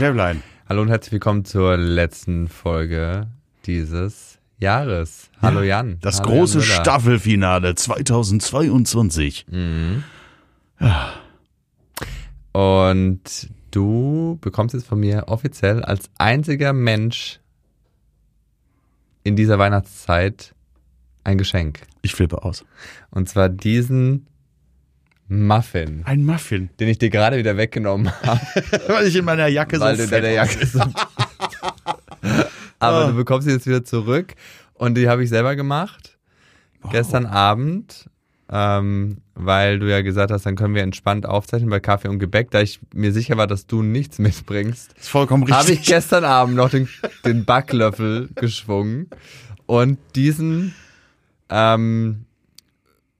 Schäflein. Hallo und herzlich willkommen zur letzten Folge dieses Jahres. Hallo Jan. Das Hallo große Jan. Staffelfinale 2022. Mhm. Und du bekommst jetzt von mir offiziell als einziger Mensch in dieser Weihnachtszeit ein Geschenk. Ich flippe aus. Und zwar diesen Muffin, Ein Muffin. den ich dir gerade wieder weggenommen habe, Weil ich in meiner Jacke weil so du in deiner Jacke so Aber Ah. du bekommst sie jetzt wieder zurück und die habe ich selber gemacht. Gestern Abend, ähm, weil du ja gesagt hast, dann können wir entspannt aufzeichnen bei Kaffee und Gebäck. Da ich mir sicher war, dass du nichts mitbringst, ist vollkommen habe ich richtig. gestern Abend noch den, den Backlöffel geschwungen und diesen ähm,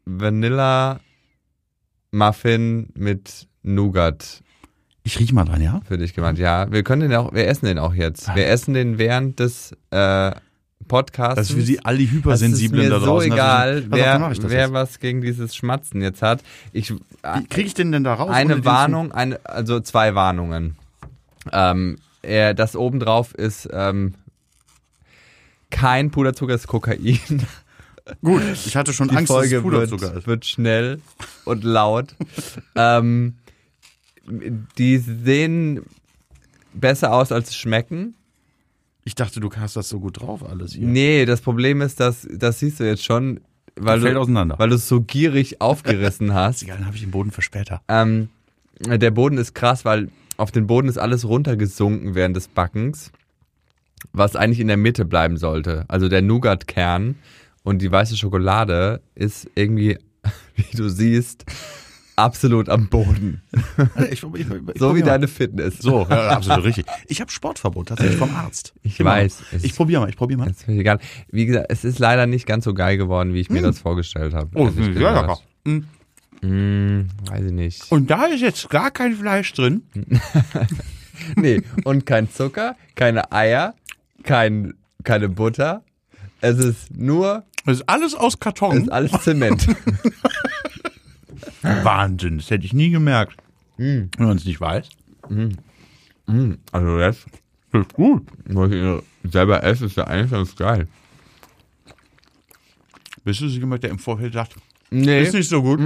Vanilla Muffin mit Nougat Ich riech mal dran, ja? für dich gemacht. Ja, wir können den auch, wir essen den auch jetzt. Wir essen den während des äh, Podcasts. Das ist für Sie all die Das ist Hypersensiblen da so draußen. egal, Pass auf, wer, wer was gegen dieses Schmatzen jetzt hat. Ich, Wie krieg ich den denn da raus? eine Warnung, eine, also zwei Warnungen. Ähm, er, das obendrauf ist ähm, kein Puderzucker, es ist Kokain. Gut, ich hatte schon Die Angst, dass Folge es Puderzucker wird, ist. wird schnell und laut. ähm, die sehen besser aus, als schmecken. Ich dachte, du hast das so gut drauf alles hier. Nee, das Problem ist, dass das siehst du jetzt schon, weil fällt du, auseinander. weil du es so gierig aufgerissen hast. Egal, dann habe ich den Boden für später. Ähm, der Boden ist krass, weil auf den Boden ist alles runtergesunken während des Backens, was eigentlich in der Mitte bleiben sollte. Also der Nougat-Kern und die weiße Schokolade ist irgendwie, wie du siehst, absolut am Boden. Ich, ich, ich, So wie mal. deine Fitness. So, ja, absolut richtig. Ich habe Sportverbot tatsächlich vom Arzt. Ich mal. weiß. Ich probiere mal, ich probiere mal. Ist völlig egal. Wie gesagt, es ist leider nicht ganz so geil geworden, wie ich mir das vorgestellt habe. Oh, ehrlich sehr lecker. Hm, weiß ich nicht. Und da ist jetzt gar kein Fleisch drin. Nee, und kein Zucker, keine Eier, kein, keine Butter. Es ist nur, Das ist alles aus es Karton. ist alles Zement. Wahnsinn, das hätte ich nie gemerkt. Hm. Wenn man es nicht weiß. Also jetzt, Das ist gut. was ich selber esse, ist ja eigentlich ganz geil. Bist du so jemand, der im Vorfeld sagt, Nee, ist nicht so gut?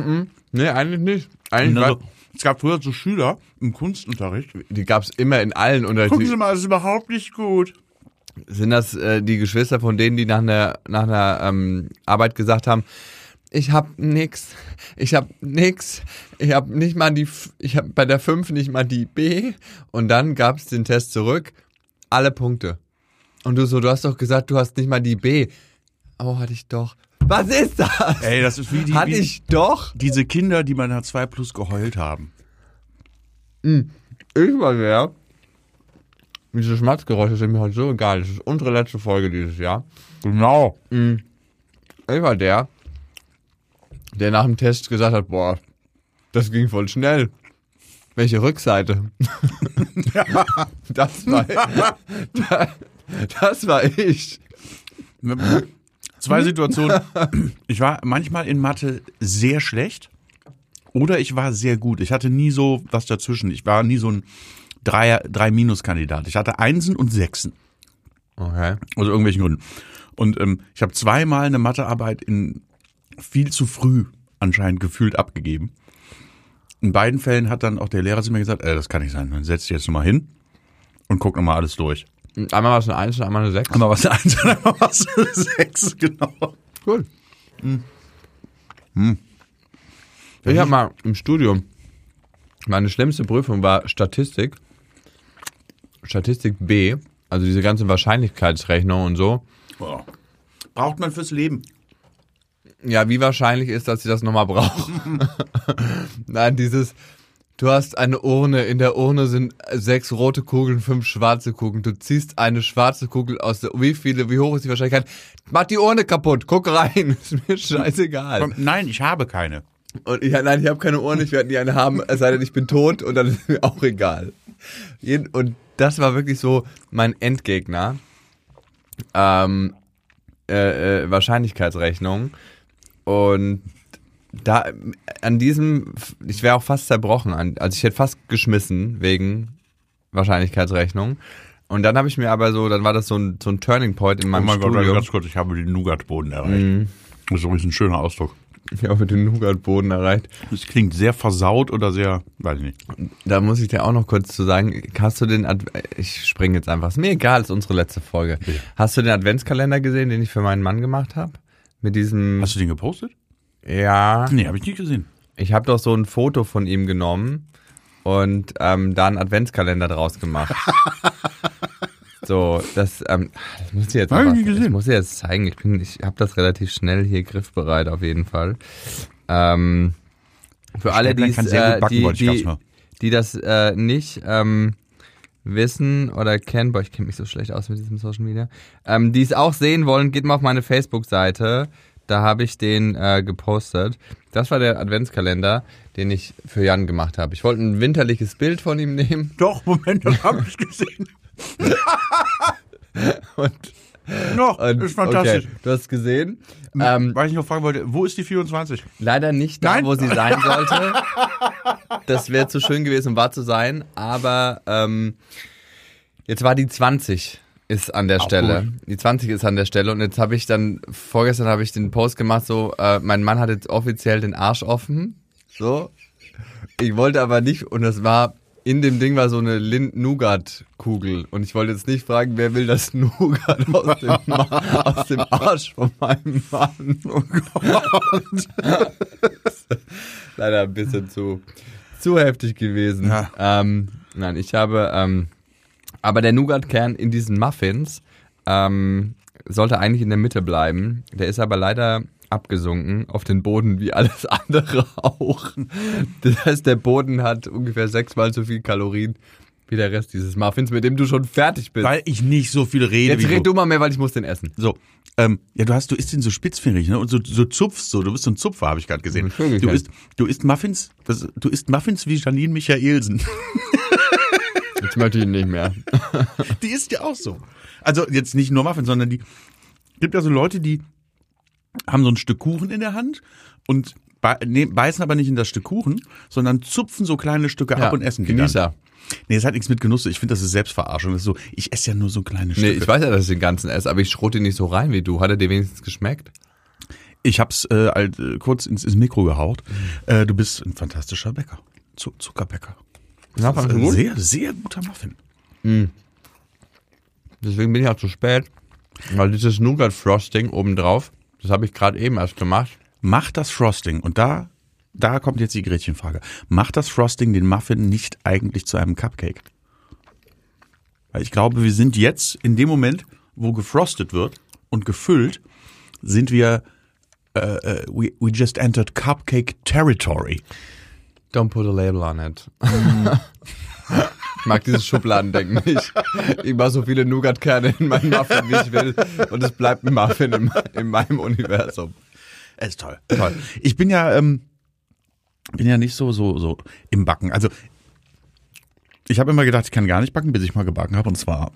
nee eigentlich nicht. Eigentlich also, es gab früher so Schüler im Kunstunterricht. die gab's immer in allen Gucken Unterrichten. Sie mal, das ist überhaupt nicht gut. Sind das äh, die Geschwister von denen, die nach einer, nach einer ähm, Arbeit gesagt haben, ich hab nix, ich hab nix, ich hab nicht mal die, ich hab bei der 5 nicht mal die B und dann gab's den Test zurück, alle Punkte. Und du so, du hast doch gesagt, du hast nicht mal die B. Oh, hatte ich doch. Was ist das? Ey, das ist wie, die, Hatte wie ich doch? diese Kinder, die bei einer 2 Plus geheult haben. Ich war der. Diese Schmatzgeräusche sind mir heute so egal. Das ist unsere letzte Folge dieses Jahr. Genau. Ich war der, der nach dem Test gesagt hat, boah, das ging voll schnell. Welche Rückseite? das war das war ich. Zwei Situationen. Ich war manchmal in Mathe sehr schlecht oder ich war sehr gut. Ich hatte nie so was dazwischen. Ich war nie so ein Dreier, drei Minus-Kandidat. Ich hatte Einsen und Sechsen. Okay. Aus irgendwelchen Gründen. Und ähm, ich habe zweimal eine Mathearbeit in viel zu früh anscheinend gefühlt abgegeben. In beiden Fällen hat dann auch der Lehrer zu mir gesagt, äh, das kann nicht sein. Dann setz dich jetzt nochmal hin und guck nochmal alles durch. Einmal war es eine 1 und einmal eine 6. Einmal was eine Eins und einmal was eine Sechs, genau. Cool. Ich habe mal im Studium, meine schlimmste Prüfung war Statistik. Statistik B, also diese ganze Wahrscheinlichkeitsrechnung und so. Boah. Braucht man fürs Leben. Ja, wie wahrscheinlich ist, dass sie das nochmal brauchen? Nein, dieses, du hast eine Urne, in der Urne sind sechs rote Kugeln, fünf schwarze Kugeln. Du ziehst eine schwarze Kugel aus der, wie viele, wie hoch ist die Wahrscheinlichkeit? Mach die Urne kaputt, guck rein, ist mir scheißegal. Nein, ich habe keine. Und ich, nein, ich habe keine Urne, ich werde nie eine haben, es sei denn, ich bin tot und dann ist mir auch egal. Und das war wirklich so mein Endgegner. Ähm, äh, äh, Wahrscheinlichkeitsrechnung. Und da, an diesem, ich wäre auch fast zerbrochen, also ich hätte fast geschmissen wegen, Wahrscheinlichkeitsrechnung. Und dann habe ich mir aber so, dann war das so ein, so ein Turning Point in Oh meinem mein Gott, Studium. ganz kurz, ich habe den Nougatboden erreicht. Das ist übrigens ein schöner Ausdruck. Ich habe den Nougatboden erreicht. Das klingt sehr versaut oder sehr, weiß ich nicht. Da muss ich dir auch noch kurz zu sagen, hast du den, Ad ich springe jetzt einfach, ist mir egal, ist unsere letzte Folge. Ja. Hast du den Adventskalender gesehen, den ich für meinen Mann gemacht habe? Mit diesem, Hast du den gepostet? ja, Nee, habe ich nicht gesehen. ich habe doch so ein Foto von ihm genommen und ähm, da einen Adventskalender draus gemacht. so, das, ähm, das muss ich jetzt Hab ich einfach, ich muss dir jetzt zeigen. Ich bin, ich habe das relativ schnell hier griffbereit auf jeden Fall. Ähm, für alle, Stäbler die kann sehr gut äh, backen, die, ich die, die das äh, nicht ähm, wissen oder kennen, boah, ich kenne mich so schlecht aus mit diesem Social Media, ähm, die es auch sehen wollen, geht mal auf meine Facebook-Seite. Da habe ich den äh, gepostet. Das war der Adventskalender, den ich für Jan gemacht habe. Ich wollte ein winterliches Bild von ihm nehmen Doch, Moment, das habe ich gesehen. und, Noch, und ist fantastisch. Okay, du hast gesehen. Ähm, Weil ich noch fragen wollte, wo ist die 24? Leider nicht da, Nein. wo sie sein sollte. Das wäre zu schön gewesen, um wahr zu sein. Aber ähm, jetzt war die 20 ist an der Auch Stelle. gut. Die 20 ist an der Stelle und jetzt habe ich dann vorgestern habe ich den Post gemacht so äh, mein Mann hat jetzt offiziell den Arsch offen. So. Ich wollte aber nicht und das war in dem Ding war so eine Lind-Nougat-Kugel. Und ich wollte jetzt nicht fragen, wer will das Nougat aus dem, aus dem Arsch von meinem Mann. Oh Gott. Leider ein bisschen zu, zu heftig gewesen. Ja. Ähm, nein, ich habe, ähm, aber der Nougat-Kern in diesen Muffins ähm, sollte eigentlich in der Mitte bleiben. Der ist aber leider abgesunken auf den Boden wie alles andere auch. Das heißt, der Boden hat ungefähr sechsmal so viel Kalorien wie der Rest dieses Muffins, mit dem du schon fertig bist. Weil ich nicht so viel rede Jetzt wie red du. du mal mehr, weil ich muss den essen. So, ähm, ja, du hast, du isst den so spitzfingerig, ne? Und so, so zupfst so. Du bist so ein Zupfer, habe ich gerade gesehen. Natürlich, Du isst, du isst Muffins, das, du isst Muffins wie Janine Michaelsen. Jetzt möchte ich ihn nicht mehr. Die isst ja auch so. Also jetzt nicht nur Muffins, sondern die gibt ja so Leute, die haben so ein Stück Kuchen in der Hand und beißen aber nicht in das Stück Kuchen, sondern zupfen so kleine Stücke ab und essen die dann. Genießer. Nee, das hat nichts mit Genuss. Ich finde, das ist Selbstverarschung. Das ist so, ich esse ja nur so kleine Stücke. Nee, ich weiß ja, dass ich den ganzen esse, aber ich schrote ihn nicht so rein wie du. Hat er dir wenigstens geschmeckt? Ich hab's äh, halt, äh, kurz ins, ins Mikro gehaucht. Äh, du bist ein fantastischer Bäcker. Zu Zuckerbäcker. Ja, Das ist ein sehr, sehr guter Muffin. Deswegen bin ich auch zu spät. Weil dieses Nougat-Frosting obendrauf, das habe ich gerade eben erst gemacht. Macht das Frosting, und da, da kommt jetzt die Gretchenfrage, macht das Frosting den Muffin nicht eigentlich zu einem Cupcake? Weil ich glaube, wir sind jetzt in dem Moment, wo gefrostet wird und gefüllt, sind wir, äh, äh, we, we just entered Cupcake Territory. Don't put a label on it. ich mag dieses Schubladendenken nicht. Ich mache so viele Nougat-Kerne in meinen Muffin, wie ich will. Und es bleibt ein Muffin in, in meinem Universum. Es ist toll. toll. Ich bin ja, ähm, bin ja nicht so, so, so im Backen. Also, ich habe immer gedacht, ich kann gar nicht backen, bis ich mal gebacken habe. Und zwar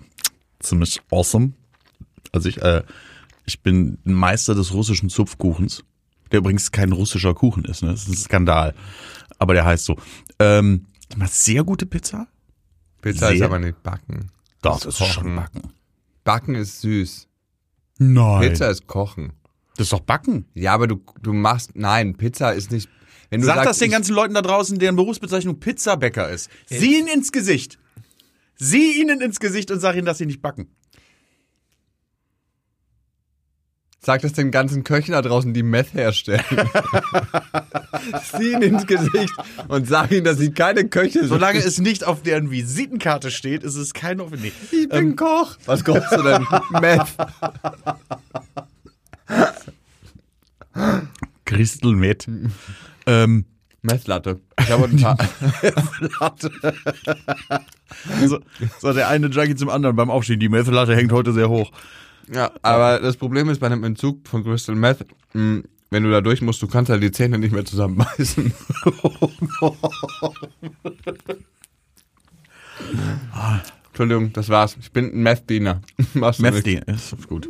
ziemlich awesome. Also ich, äh, ich bin Meister des russischen Zupfkuchens. Der übrigens kein russischer Kuchen ist, ne? Das ist ein Skandal. Aber der heißt so. Ähm, ich sehr gute Pizza. Pizza ist aber nicht backen. Doch, Das ist ist schon Kochen. Backen. Backen ist süß. Nein. Pizza ist Kochen. Das ist doch Backen. Ja, aber du, du machst, nein, Pizza ist nicht, wenn du Sag sagst, das den ganzen Leuten da draußen, deren Berufsbezeichnung Pizzabäcker ist. Sieh ihn ins Gesicht. Sieh ihnen ins Gesicht und sag ihnen, dass sie nicht backen. Sag das den ganzen Köchen da draußen, die Meth herstellen. Sieh ihn ins Gesicht und sag ihnen, dass sie keine Köche sind. Solange es nicht auf deren Visitenkarte steht, ist es kein Offenleg. ich bin Koch. Was kochst du denn? Meth. Crystal Met. ähm, Meth-Latte. Ich habe ein paar. so, so, der eine Junkie zum anderen beim Aufstehen. Die Methelatte hängt heute sehr hoch. Ja, aber das Problem ist bei einem Entzug von Crystal Meth, mh, wenn du da durch musst, du kannst halt die Zähne nicht mehr zusammenbeißen. Entschuldigung, das war's. Ich bin ein Meth-Diener. Machst du Meth, nicht. die, ist gut.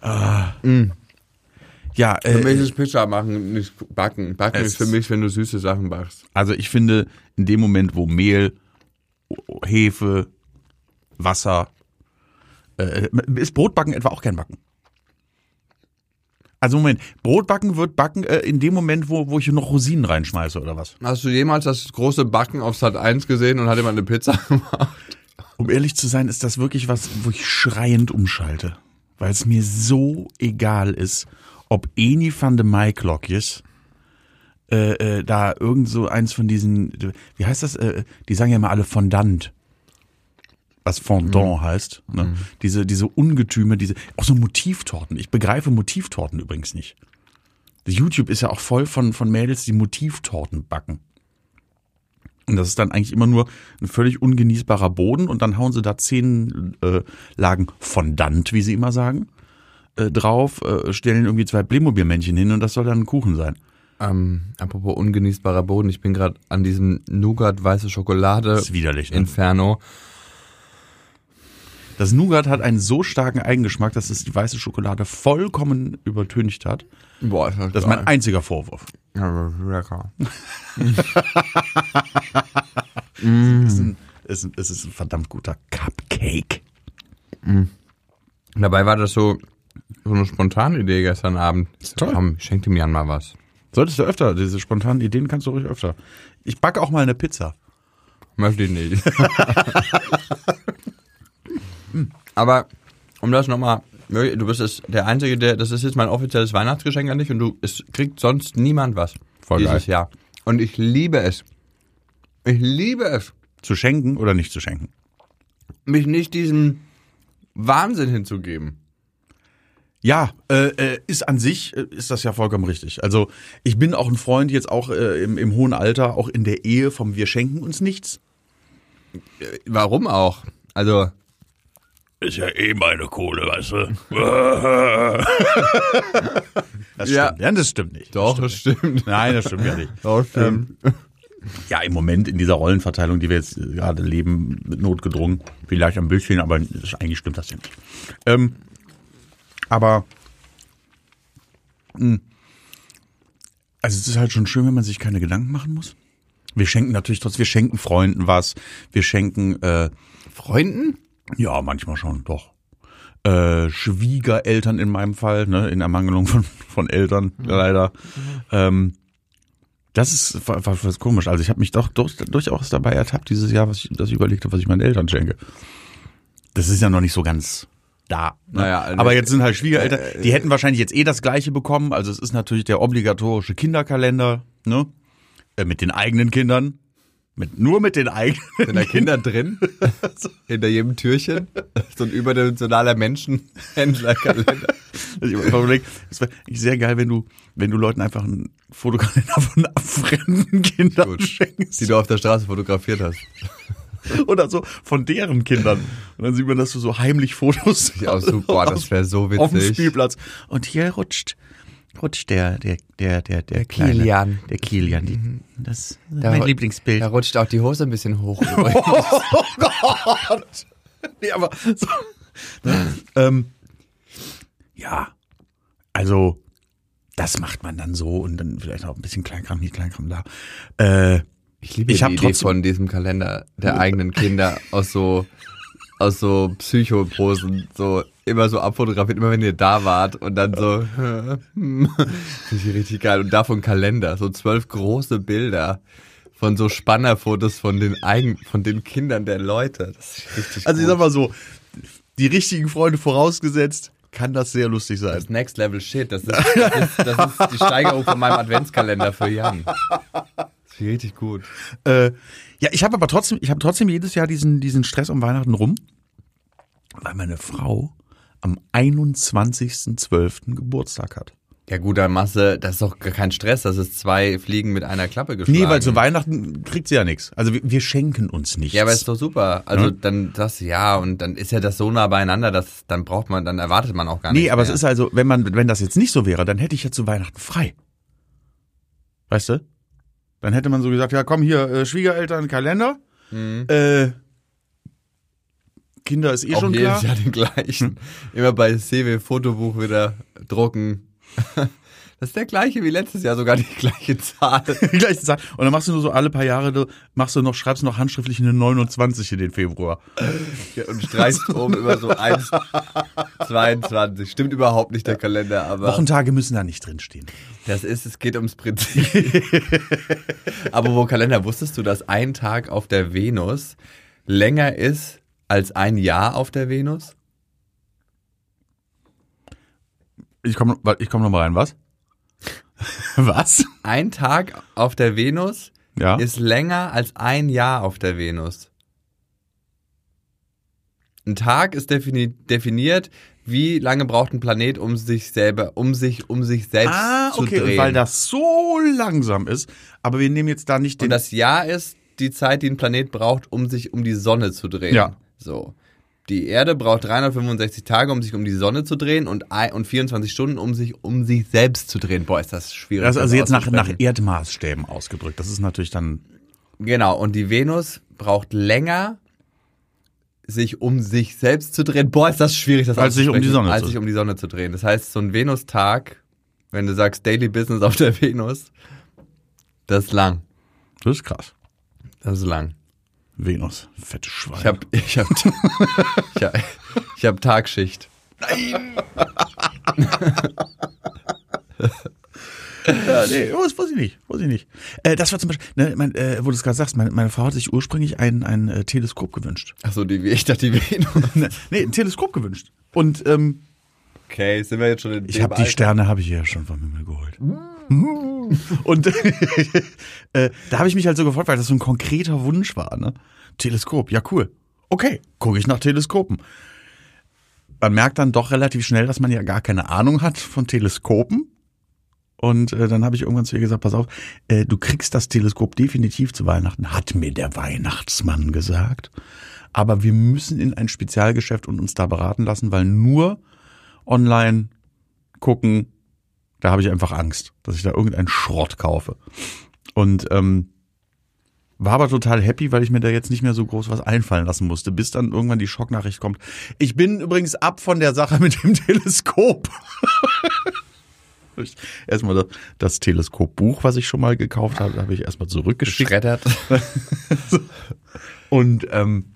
Ah. Ja, Für mich äh, ist Pizza machen, nicht backen. Backen ist für mich, wenn du süße Sachen backst. also ich finde, in dem Moment, wo Mehl Hefe, Wasser. Äh, ist Brotbacken etwa auch gern backen? Also Moment, Brotbacken wird backen äh, in dem Moment, wo, wo ich noch Rosinen reinschmeiße oder was? Hast du jemals das große Backen auf Sat 1 gesehen und hat jemand eine Pizza gemacht? Um ehrlich zu sein, ist das wirklich was, wo ich schreiend umschalte. Weil es mir so egal ist, ob Eni van de Maiklokjes äh, äh, da irgend so eins von diesen, wie heißt das? Äh, die sagen ja immer alle Fondant. Was Fondant heißt. Ne? Diese, diese Ungetüme, diese, auch so Motivtorten. Ich begreife Motivtorten übrigens nicht. YouTube ist ja auch voll von, von Mädels, die Motivtorten backen. Und das ist dann eigentlich immer nur ein völlig ungenießbarer Boden und dann hauen sie da zehn äh, Lagen Fondant, wie sie immer sagen, äh, drauf, äh, stellen irgendwie zwei Playmobil-Männchen hin und das soll dann ein Kuchen sein. Ähm, apropos ungenießbarer Boden, ich bin gerade an diesem Nougat weiße Schokolade Das ist widerlich. Ne? Inferno. Das Nougat hat einen so starken Eigengeschmack, dass es die weiße Schokolade vollkommen übertüncht hat. Boah, ist das, Das ist mein einziger Vorwurf. ja, lecker. Es ist ein, es ist, es ist ein verdammt guter Cupcake. Dabei war das so, so eine spontane Idee gestern Abend. toll. Komm, schenk dem Jan mal was. Solltest du öfter, diese spontanen Ideen kannst du ruhig öfter. Ich backe auch mal eine Pizza. Möchte ich nicht. Aber um das nochmal, du bist es der Einzige, der, das ist jetzt mein offizielles Weihnachtsgeschenk an dich und du, es kriegt sonst niemand was Voll dieses geil. Jahr. Und ich liebe es. Ich liebe es, Zu schenken oder nicht zu schenken? mich nicht diesem Wahnsinn hinzugeben. Ja, äh, äh, ist an sich, äh, ist das ja vollkommen richtig. Also ich bin auch ein Freund jetzt auch äh, im, im hohen Alter, auch in der Ehe vom Wir schenken uns nichts. Warum auch? Also, Ist ja eh meine Kohle, weißt du. das Ja. stimmt. Ja, das stimmt nicht. doch, das das stimmt. stimmt. nicht. Nein, das stimmt ja nicht. Doch, stimmt. Ja, im Moment in dieser Rollenverteilung, die wir jetzt äh, gerade leben, mit notgedrungen, vielleicht ein bisschen, aber das, eigentlich stimmt das ja nicht. Ähm, aber mh, also es ist halt schon schön, wenn man sich keine Gedanken machen muss. Wir schenken natürlich trotzdem, wir schenken Freunden was, wir schenken äh, Freunden? Ja, manchmal schon, doch. Äh, Schwiegereltern in meinem Fall, ne, in Ermangelung von, von Eltern, leider. Ähm, das ist war, war, was komisch. Also ich habe mich doch durch, durchaus dabei ertappt dieses Jahr, was ich, dass ich überlegt habe, was ich meinen Eltern schenke. Das ist ja noch nicht so ganz da. Ne? Naja, also- Aber jetzt sind halt Schwiegereltern, die hätten wahrscheinlich jetzt eh das gleiche bekommen. Also es ist natürlich der obligatorische Kinderkalender, ne? Äh, mit den eigenen Kindern. Mit, nur mit den eigenen. Sind da Kinder drin? Hinter jedem Türchen? So ein überdimensionaler Menschenhändlerkalender. Also ich überlegt, es wäre sehr geil, wenn du, wenn du Leuten einfach einen Fotokalender von fremden Kindern Gut. schenkst. Die du auf der Straße fotografiert hast. Oder so von deren Kindern. Und dann sieht man, dass du so heimlich Fotos Ja, super, das wäre so auf dem witzig. Spielplatz. Und hier rutscht, rutscht der, der, der, der, der, Kleine, Kilian. Mhm. Der Kilian. Die, das ist Da mein Lieblingsbild. Da rutscht auch die Hose ein bisschen hoch. Oh Gott! Nee, aber so. Ne? ähm, ja, also das macht man dann so und dann vielleicht auch ein bisschen Kleinkram hier, Kleinkram da. Äh, Ich liebe Ich die Idee trotzdem- von diesem Kalender der eigenen Kinder aus so aus so Psychoposen so immer so abfotografiert, immer wenn ihr da wart und dann so finde ich richtig geil und davon Kalender, so zwölf große Bilder von so Spannerfotos von den eigen von den Kindern der Leute. Das ist richtig also ich gut. sag mal so, die richtigen Freunde vorausgesetzt, kann das sehr lustig sein. das Next Level Shit, das ist, das ist, das ist die Steigerung von meinem Adventskalender für Jan. Das ist richtig gut. Äh, ja, ich habe aber trotzdem, ich habe trotzdem jedes Jahr diesen, diesen Stress um Weihnachten rum, weil meine Frau am 21.12. Geburtstag hat. Ja gut, dann machst du, das ist doch kein Stress, das ist zwei Fliegen mit einer Klappe geschlagen. Nee, weil zu Weihnachten kriegt sie ja nichts. Also wir, wir schenken uns nichts. Ja, aber ist doch super. Also Ja. dann das ja und dann ist ja das so nah beieinander, dass dann braucht man, dann erwartet man auch gar nichts. Nee, aber es mehr. ist also, wenn man, wenn das jetzt nicht so wäre, dann hätte ich ja zu Weihnachten frei. Weißt du? Dann hätte man so gesagt, ja komm hier, äh, Schwiegereltern, Kalender. Äh, Kinder ist eh auch schon jedes klar. Jahr den gleichen. Immer bei CW Fotobuch wieder drucken. Das ist der gleiche wie letztes Jahr, sogar die gleiche Zahl. Die gleiche Zahl. Und dann machst du nur so alle paar Jahre, du machst du noch, schreibst noch handschriftlich eine 29 in den Februar. Ja, und streichst oben immer so 1, 22. Stimmt überhaupt nicht der Kalender, aber Wochentage müssen da nicht drinstehen. das ist, es geht ums Prinzip. aber wo Kalender, wusstest du, dass ein Tag auf der Venus länger ist als ein Jahr auf der Venus? Ich komme ich komm noch mal rein, was? was? Ein Tag auf der Venus Ja. ist länger als ein Jahr auf der Venus. Ein Tag ist defini definiert, wie lange braucht ein Planet, um sich selber, um sich, um sich selbst ah, zu okay, drehen. und weil das so langsam ist, aber wir nehmen jetzt da nicht den Und das Jahr ist die Zeit, die ein Planet braucht, um sich um die Sonne zu drehen. Ja. So. Die Erde braucht 365 Tage, um sich um die Sonne zu drehen und, ein- und 24 Stunden, um sich um sich selbst zu drehen. Boah, ist das schwierig. das ist also jetzt nach, nach. Erdmaßstäben ausgedrückt. Das ist natürlich dann Genau, und die Venus braucht länger, sich um sich selbst zu drehen. Boah, ist das schwierig, das Als sich um die Sonne als zu- sich um die Sonne zu drehen. Das heißt, so ein Venustag, wenn du sagst Daily Business auf der Venus, das ist lang. das ist krass. Das ist lang. Venus, fette Schwein. Ich hab, ich hab, ich hab, ich hab Tagschicht. Ja, nee, oh, das weiß ich nicht, weiß ich nicht. Äh, das war zum Beispiel, ne, mein, äh, wo du es gerade sagst, meine, meine Frau hat sich ursprünglich ein, ein äh, Teleskop gewünscht. Achso, die, ich dachte die Venus. Ne, nee, ein Teleskop gewünscht. Und ähm, Okay, sind wir jetzt schon in ich habe die Alter? Sterne habe ich ja schon vom Himmel geholt. Und äh, da habe ich mich halt so gefreut, weil das so ein konkreter Wunsch war. Ne? Teleskop, ja cool. Okay, gucke ich nach Teleskopen. Man merkt dann doch relativ schnell, dass man ja gar keine Ahnung hat von Teleskopen. Und äh, dann habe ich irgendwann zu ihr gesagt, pass auf, äh, du kriegst das Teleskop definitiv zu Weihnachten, hat mir der Weihnachtsmann gesagt. Aber wir müssen in ein Spezialgeschäft und uns da beraten lassen, weil nur online gucken, da habe ich einfach Angst, dass ich da irgendeinen Schrott kaufe. Und ähm, war aber total happy, weil ich mir da jetzt nicht mehr so groß was einfallen lassen musste, bis dann irgendwann die Schocknachricht kommt. Ich bin übrigens ab von der Sache mit dem Teleskop. Erstmal das, das Teleskopbuch, was ich schon mal gekauft habe, habe ich erstmal zurückgeschickt. Geschreddert. Und ähm,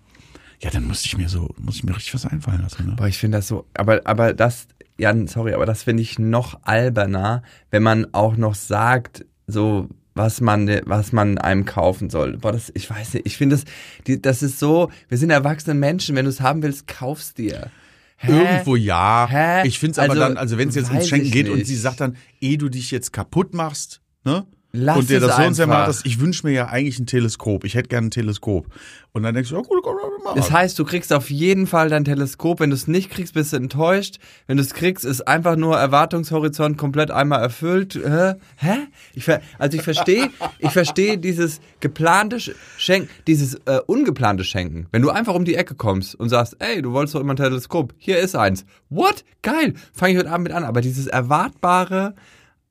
ja, dann musste ich mir so, musste ich mir richtig was einfallen lassen. Ne? Boah, ich finde das so, aber, aber das, Jan, sorry, aber das finde ich noch alberner, wenn man auch noch sagt, so, was man, was man einem kaufen soll. Boah, das, ich weiß nicht, ich finde das, die, das ist so, wir sind erwachsene Menschen, wenn du es haben willst, kauf's dir. Hä? Irgendwo ja. Hä? Ich finde es aber Also, dann, also wenn es jetzt ums Schenken geht und sie sagt dann, eh du dich jetzt kaputt machst, ne? Lass und dir das so und so einfach. macht, das, ich wünsche mir ja eigentlich ein Teleskop. Ich hätte gerne ein Teleskop. Und dann denkst du, ja gut, komm, mach Das mal. heißt, du kriegst auf jeden Fall dein Teleskop. Wenn du es nicht kriegst, bist du enttäuscht. Wenn du es kriegst, ist einfach nur Erwartungshorizont komplett einmal erfüllt. Hä? Hä? Ich also ich verstehe, ich verstehe dieses geplante Sch- Schenken, dieses äh, ungeplante Schenken. Wenn du einfach um die Ecke kommst und sagst, ey, du wolltest doch immer ein Teleskop. Hier ist eins. What? Geil. Fange ich heute Abend mit an. Aber dieses erwartbare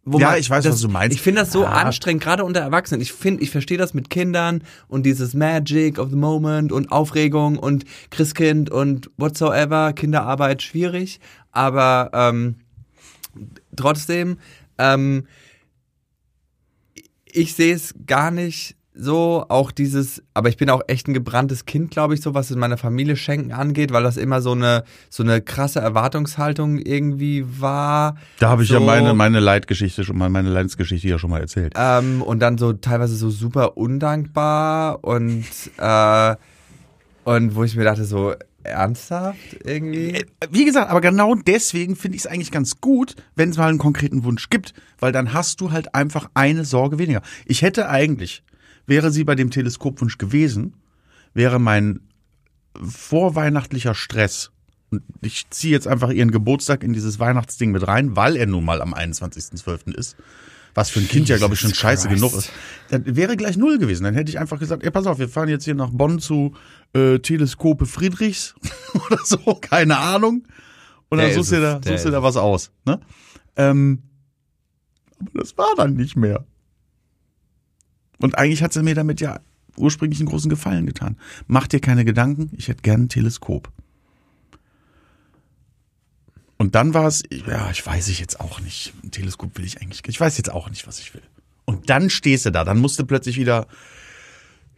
wo Ja, man- ich weiß, das, was du meinst. Ich finde das so Ja. anstrengend, gerade unter Erwachsenen. Ich finde, ich verstehe das mit Kindern und dieses Magic of the Moment und Aufregung und Christkind und whatsoever, Kinderarbeit schwierig, aber ähm, trotzdem, ähm, ich sehe es gar nicht so, auch dieses, aber ich bin auch echt ein gebranntes Kind, glaube ich, so was in meiner Familie Schenken angeht, weil das immer so eine so eine krasse Erwartungshaltung irgendwie war. Da habe ich so, ja meine, meine Leidgeschichte schon mal, meine Leidensgeschichte ja schon mal erzählt. ähm, und dann so teilweise so super undankbar und äh, und wo ich mir dachte so ernsthaft irgendwie. Äh, Wie gesagt, aber genau deswegen finde ich es eigentlich ganz gut, wenn es mal einen konkreten Wunsch gibt, weil dann hast du halt einfach eine Sorge weniger. Ich hätte eigentlich, wäre sie bei dem Teleskopwunsch gewesen, wäre mein vorweihnachtlicher Stress, und ich ziehe jetzt einfach ihren Geburtstag in dieses Weihnachtsding mit rein, weil er nun mal am 21.12. ist, was für ein Kind ja, glaube ich, schon Jesus scheiße Christ. genug ist, dann wäre gleich null gewesen. Dann hätte ich einfach gesagt, ey, pass auf, wir fahren jetzt hier nach Bonn zu äh, Teleskope Friedrichs oder so, keine Ahnung. Und dann Der suchst es, da, suchst ist da was aus. Ne? Ähm, aber das war dann nicht mehr. Und eigentlich hat sie mir damit ja ursprünglich einen großen Gefallen getan. Mach dir keine Gedanken, ich hätte gern ein Teleskop. Und dann war es, ja, ich weiß ich jetzt auch nicht. Ein Teleskop will ich eigentlich, ich weiß jetzt auch nicht, was ich will. Und dann stehst du da, dann musst du plötzlich wieder,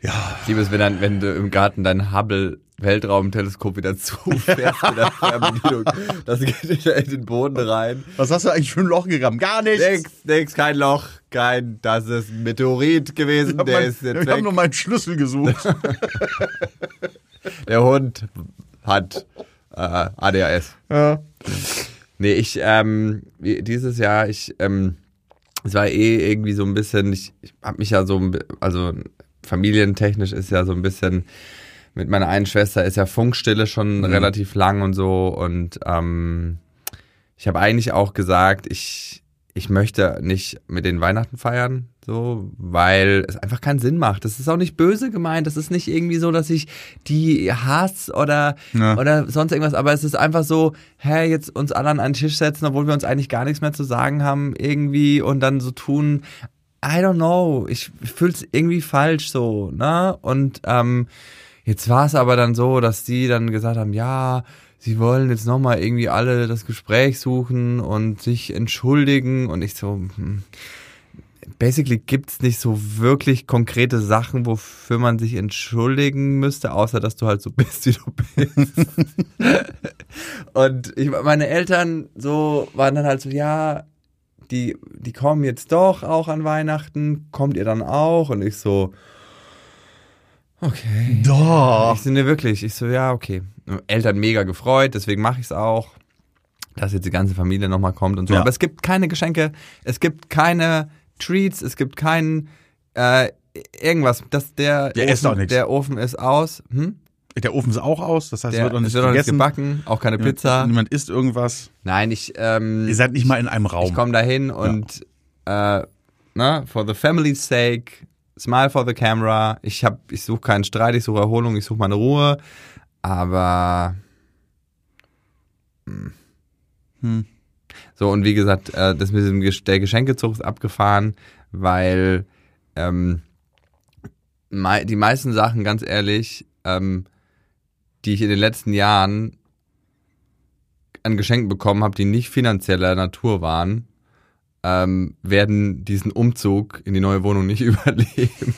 ja, Ich liebe es, wenn, dann, wenn du im Garten dein Hubble Weltraumteleskop wieder zufährst mit der Fernbedienung. Das geht wieder in den Boden rein. was hast du eigentlich für ein Loch gegraben? Gar nichts. Nix, nix, kein Loch, kein, das ist ein Meteorit gewesen, der mein, ist jetzt ich habe nur meinen Schlüssel gesucht. Der Hund hat äh, ADHS. ja. Nee, ich, ähm, dieses Jahr, ich, ähm, es war eh irgendwie so ein bisschen, ich, ich habe mich ja so, also familientechnisch ist ja so ein bisschen, mit meiner einen Schwester ist ja Funkstille schon relativ lang und so und ähm, ich habe eigentlich auch gesagt, ich, ich möchte nicht mit den Weihnachten feiern, so, weil es einfach keinen Sinn macht. Das ist auch nicht böse gemeint. Das ist nicht irgendwie so, dass ich die hasse oder, Ja. oder sonst irgendwas, aber es ist einfach so, hä, jetzt uns alle an einen Tisch setzen, obwohl wir uns eigentlich gar nichts mehr zu sagen haben, irgendwie und dann so tun, I don't know, ich fühle es irgendwie falsch so, ne? Und ähm, jetzt war es aber dann so, dass die dann gesagt haben, ja, sie wollen jetzt nochmal irgendwie alle das Gespräch suchen und sich entschuldigen und ich so, hm, basically gibt's nicht so wirklich konkrete Sachen, wofür man sich entschuldigen müsste, außer dass du halt so bist, wie du bist. und ich, meine Eltern so waren dann halt so, ja, die, die kommen jetzt doch auch an Weihnachten, kommt ihr dann auch? Und ich so, okay. Doch. Ich so, ne, wirklich. Ich so, ja, okay. Eltern mega gefreut, deswegen mache ich es auch, dass jetzt die ganze Familie nochmal kommt und so. Ja. Aber es gibt keine Geschenke, es gibt keine Treats, es gibt keinen äh, irgendwas. Das, der, Der Ofen, der Ofen ist aus. Hm? Der Ofen ist auch aus, das heißt, es Der, wird es nicht wird noch nicht gebacken, auch keine Niemand- Pizza. Niemand isst irgendwas. Nein, ich, ähm, Ihr seid nicht mal in einem Raum. ich komme dahin und äh, na, for the family's sake, smile for the camera. Ich hab, ich suche keinen Streit, ich suche Erholung, ich suche meine Ruhe. Aber hm. Hm. so und wie gesagt, äh, das mit dem der Geschenkezug ist abgefahren, weil ähm, mei die meisten Sachen, ganz ehrlich, ähm, die ich in den letzten Jahren an Geschenken bekommen habe, die nicht finanzieller Natur waren, ähm, werden diesen Umzug in die neue Wohnung nicht überleben.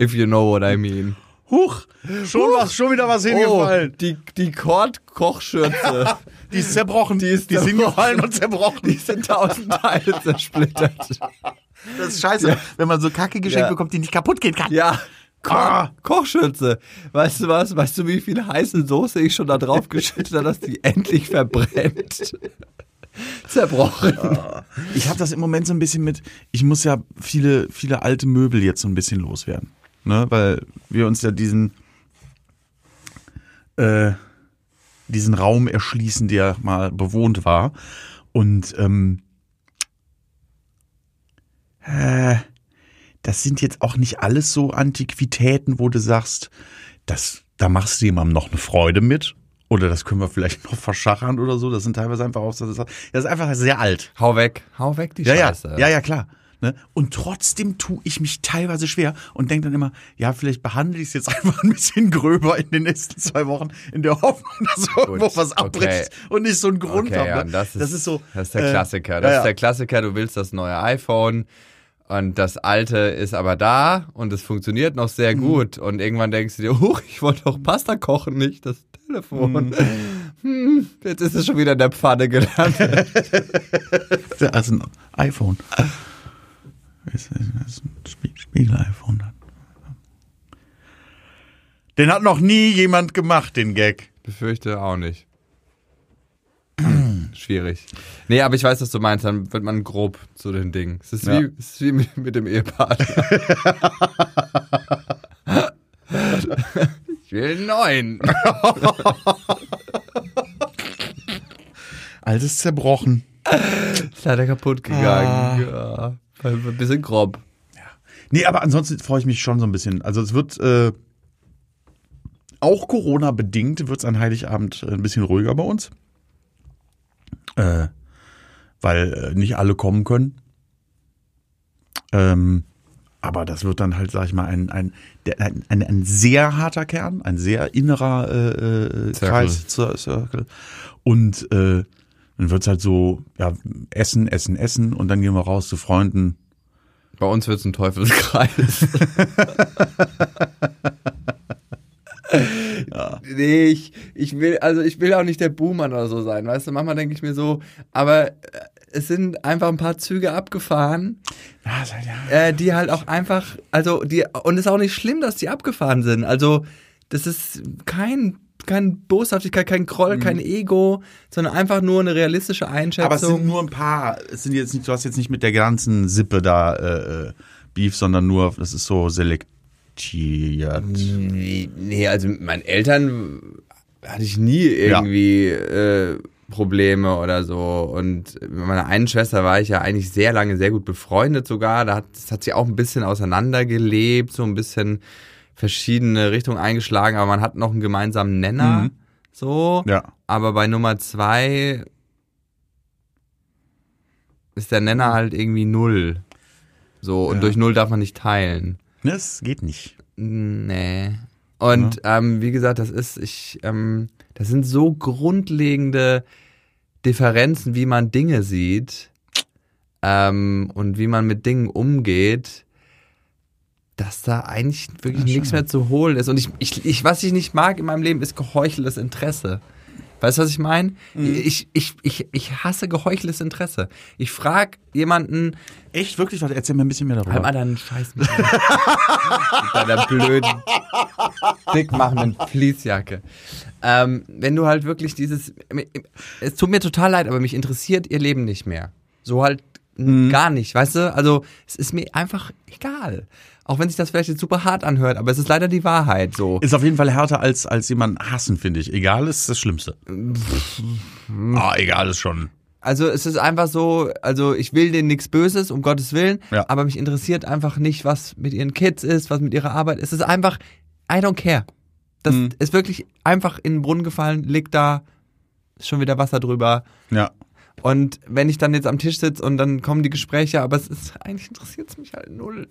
If you know what I mean. Huch, schon was, schon wieder was hingefallen. Oh, die, die Kord-Kochschürze, die ist zerbrochen. Die ist, die ist hingefallen und zerbrochen. die sind tausend Teile zersplittert. Das ist scheiße, wenn man so kacke Geschenke Ja. bekommt, die nicht kaputt gehen kann. Ja. Ko Ah. Kochschürze. Weißt du was? Weißt du, wie viel heiße Soße ich schon da drauf geschüttet habe, dass die endlich verbrennt? Zerbrochen. Ich habe das im Moment so ein bisschen mit, ich muss ja viele, viele alte Möbel jetzt so ein bisschen loswerden. Ne? Weil wir uns ja diesen, äh, diesen Raum erschließen, der mal bewohnt war. Und ähm, äh, das sind jetzt auch nicht alles so Antiquitäten, wo du sagst, das, da machst du jemandem noch eine Freude mit. Oder das können wir vielleicht noch verschachern oder so. Das sind teilweise einfach auch so, das ist einfach sehr alt. Hau weg. Hau weg die Ja, ja, Scheiße. ja, ja, klar. Ne? Und trotzdem tue ich mich teilweise schwer und denke dann immer, ja, vielleicht behandle ich es jetzt einfach ein bisschen gröber in den nächsten zwei Wochen, in der Hoffnung, dass irgendwo was okay. abbricht und nicht so ein Grund Okay, habe. ja, ne? das, ist, so. Das ist der äh, Klassiker. Das ja, ist der Klassiker, du willst das neue iPhone und das alte ist aber da und es funktioniert noch sehr Mhm. gut. Und irgendwann denkst du dir, huch, ich wollte doch Pasta kochen, nicht das Telefon. Hm, jetzt ist es schon wieder in der Pfanne gelandet. ja. Also ein iPhone. Das ist das ist ein Spie- Spiegel-iPhone. Den hat noch nie jemand gemacht, den Gag. Befürchte auch nicht. Schwierig. Nee, aber ich weiß, was du meinst. Dann wird man grob zu den Dingen. Es ist, Ja. wie, es ist wie mit, mit dem Ehepartner. ich will einen neuen. Alles zerbrochen. Ist leider kaputt gegangen. Ja. Ein bisschen grob. Nee, aber ansonsten freue ich mich schon so ein bisschen. Also es wird äh, auch Corona-bedingt wird es an Heiligabend ein bisschen ruhiger bei uns. Äh, weil äh, nicht alle kommen können. Ähm, Aber das wird dann halt, sag ich mal, ein, ein, ein, ein, ein sehr harter Kern, ein sehr innerer äh, äh, Circle. Kreis, Cir- Circle. Und äh, dann wird's halt so, ja, essen, essen, essen und dann gehen wir raus zu Freunden. Bei uns wird's ein Teufelskreis. Nee, ich, ich will, also ich will auch nicht der Buhmann oder so sein, weißt du, manchmal denke ich mir so, aber äh, es sind einfach ein paar Züge abgefahren, Ja, halt, ja. äh, die halt auch einfach, also die, und es ist auch nicht schlimm, dass die abgefahren sind, also das ist kein, kein Boshaftigkeit, kein Groll, kein Ego, sondern einfach nur eine realistische Einschätzung. Aber es sind nur ein paar, es sind jetzt nicht, du hast jetzt nicht mit der ganzen Sippe da äh, äh, Beef, sondern nur, das ist so selektiert. Nee, nee, also mit meinen Eltern hatte ich nie irgendwie äh, Probleme oder so. Und mit meiner einen Schwester war ich ja eigentlich sehr lange sehr gut befreundet sogar. Da hat, das hat sie auch ein bisschen auseinandergelebt, so ein bisschen verschiedene Richtungen eingeschlagen, aber man hat noch einen gemeinsamen Nenner. Mhm. So. Ja. Aber bei Nummer zwei ist der Nenner halt irgendwie null. So, und Ja. durch null darf man nicht teilen. Das geht nicht. Nee. Und ähm, wie gesagt, das ist, ich, ähm, das sind so grundlegende Differenzen, wie man Dinge sieht ähm, und wie man mit Dingen umgeht, dass da eigentlich wirklich Ja, nichts mehr zu holen ist. Und ich, ich, ich, was ich nicht mag in meinem Leben, ist geheucheltes Interesse. Weißt du, was ich meine? Ich, ich, ich, ich hasse geheucheltes Interesse. Ich frag jemanden, Echt, wirklich? Warte, erzähl mir ein bisschen mehr darüber. Halt mal deinen Scheiß mit deiner blöden, dickmachenden Fließjacke. Ähm, wenn du halt wirklich dieses, es tut mir total leid, aber mich interessiert ihr Leben nicht mehr. So halt Mhm. gar nicht, weißt du? Also es ist mir einfach egal. Auch wenn sich das vielleicht jetzt super hart anhört, aber es ist leider die Wahrheit so. Ist auf jeden Fall härter als, als jemanden hassen, finde ich. Egal ist das Schlimmste. ah, egal ist schon. Also es ist einfach so, also ich will denen nichts Böses, um Gottes Willen, Ja. aber mich interessiert einfach nicht, was mit ihren Kids ist, was mit ihrer Arbeit ist. Es ist einfach, I don't care. Das Mhm. ist wirklich einfach in den Brunnen gefallen, liegt da, ist schon wieder Wasser drüber. Ja. Und wenn ich dann jetzt am Tisch sitze und dann kommen die Gespräche, aber es ist, eigentlich interessiert es mich halt null.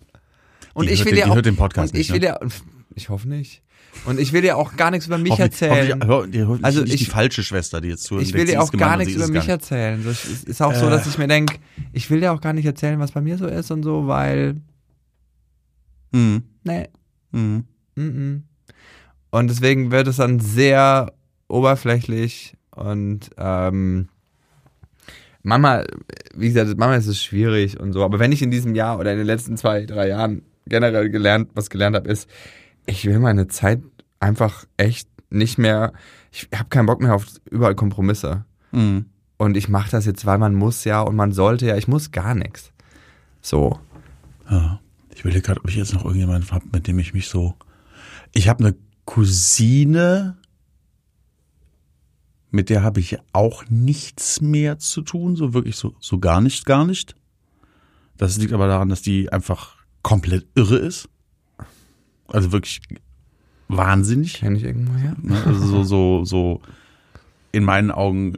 Und Die ich will den- ja auch, hört den Podcast ich nicht, will ne? ja, ich hoffe nicht. Und ich will ja auch gar nichts über mich Hoffentlich- erzählen. hoffentlich- hör- hoffentlich Also nicht die ich- falsche Schwester, die jetzt zuhört. Ich will dir auch gar nichts über mich erzählen. So, Es ist auch so, Äh. dass ich mir denke, ich will dir auch gar nicht erzählen, was bei mir so ist und so, weil. Mhm. nee, Mhm. mm. Und deswegen wird es dann sehr oberflächlich und ähm, Mama, wie gesagt, Mama ist es schwierig und so, aber wenn ich in diesem Jahr oder in den letzten zwei, drei Jahren generell gelernt, was gelernt habe, ist, ich will meine Zeit einfach echt nicht mehr, ich habe keinen Bock mehr auf überall Kompromisse. Mhm. Und ich mache das jetzt, weil man muss ja und man sollte ja, ich muss gar nichts. So. Ja. Ich will gerade, ob ich jetzt noch irgendjemanden habe, mit dem ich mich so. Ich habe eine Cousine, mit der habe ich auch nichts mehr zu tun, so wirklich so, so gar nicht, gar nicht. Das liegt aber daran, dass die einfach komplett irre ist. Also wirklich wahnsinnig. Kenne ich irgendwo her? Ne? Also so, so, so in meinen Augen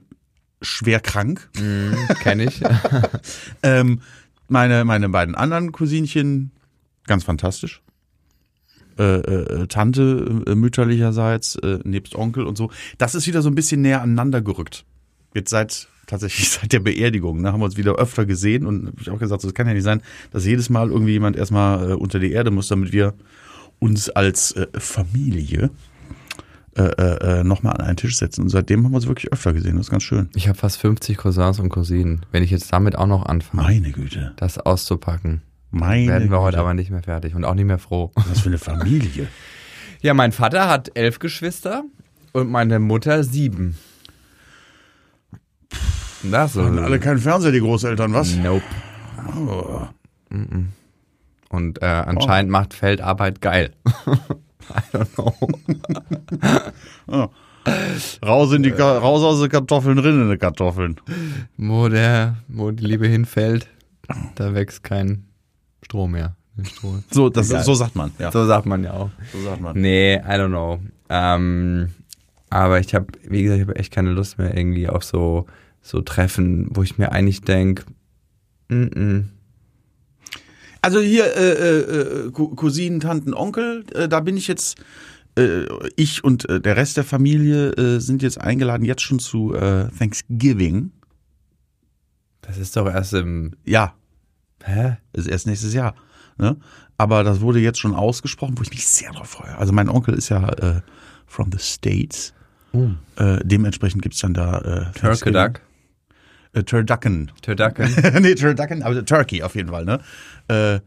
schwer krank. Mhm, Kenne ich. Ähm, meine, meine beiden anderen Cousinchen, ganz fantastisch. Äh, äh, Tante äh, mütterlicherseits, äh, nebst Onkel und so. Das ist wieder so ein bisschen näher aneinander gerückt. Jetzt seit tatsächlich seit der Beerdigung, ne, haben wir uns wieder öfter gesehen und hab ich auch gesagt, so, das kann ja nicht sein, dass jedes Mal irgendwie jemand erstmal äh, unter die Erde muss, damit wir uns als äh, Familie äh, äh, nochmal an einen Tisch setzen. Und seitdem haben wir uns wirklich öfter gesehen. Das ist ganz schön. Ich habe fast 50 Cousins und Cousinen. Wenn ich jetzt damit auch noch anfange, Meine Güte. das auszupacken, Meine werden wir heute Güte. aber nicht mehr fertig und auch nicht mehr froh. Was für eine Familie. Ja, mein Vater hat elf Geschwister und meine Mutter sieben. Das ist Hatten alle keinen Fernseher, die Großeltern, was? Nope. Oh. Und äh, anscheinend macht Feldarbeit geil. I don't know. Raus, in die, Ka- raus aus den Kartoffeln, rein in die Kartoffeln. Wo der, wo die Liebe hinfällt, da wächst kein Stroh mehr. Stroh. So, das, so sagt man. Ja, So sagt man ja auch. so sagt man. Nee, I don't know. Ähm, aber ich habe, wie gesagt, ich habe echt keine Lust mehr irgendwie auf so, so Treffen, wo ich mir eigentlich denke. Also hier äh, äh, äh, Cou- Cousinen, Tanten, Onkel, äh, da bin ich jetzt, äh, ich und äh, der Rest der Familie äh, sind jetzt eingeladen, jetzt schon zu äh, Thanksgiving. Das ist doch erst im. Ja, Hä? ist erst nächstes Jahr. Ne? Aber das wurde jetzt schon ausgesprochen, wo ich mich sehr drauf freue. Also mein Onkel ist ja äh, from the States. Oh. Äh, dementsprechend gibt's dann da äh. Turkeduck. Äh, Turducken. Turducken. nee, Turducken, aber Turkey auf jeden Fall, ne? Äh,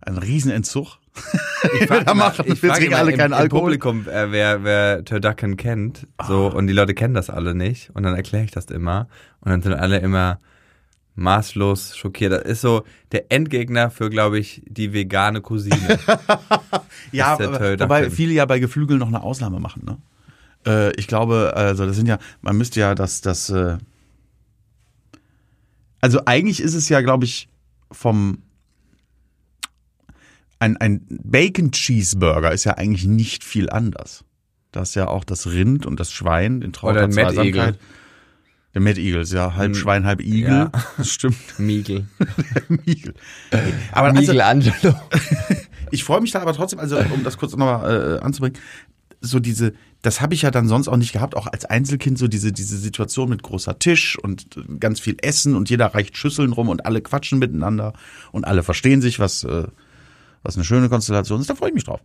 ein Riesenentzug. Ich frage Da machen- ich wir frag trinken immer alle im, keinen im Alkohol. Publikum, äh, wer, wer Turducken kennt. So, und die Leute kennen das alle nicht. Und dann erkläre ich das immer. Und dann sind alle immer maßlos schockiert. Das ist so der Endgegner für, glaube ich, die vegane Cousine. Ja, aber, wobei viele ja bei Geflügel noch eine Ausnahme machen, ne? Äh, ich glaube, also das sind ja, man müsste ja das, das, äh, also eigentlich ist es ja, glaube ich, vom ein, ein Bacon Cheeseburger ist ja eigentlich nicht viel anders. Da ist ja auch das Rind und das Schwein, den Traut Oder ein Mad Eagle. Der Mad Eagle ist ja halb Hm, Schwein, halb Igel. ja. Das stimmt. Miegel. Igel. Aber also, Michelangelo. ich freue mich da aber trotzdem, also um das kurz nochmal äh, anzubringen, so diese, das habe ich ja dann sonst auch nicht gehabt, auch als Einzelkind, so diese, diese Situation mit großer Tisch und äh, ganz viel Essen und jeder reicht Schüsseln rum und alle quatschen miteinander und alle verstehen sich, was, äh, was eine schöne Konstellation ist, da freue ich mich drauf.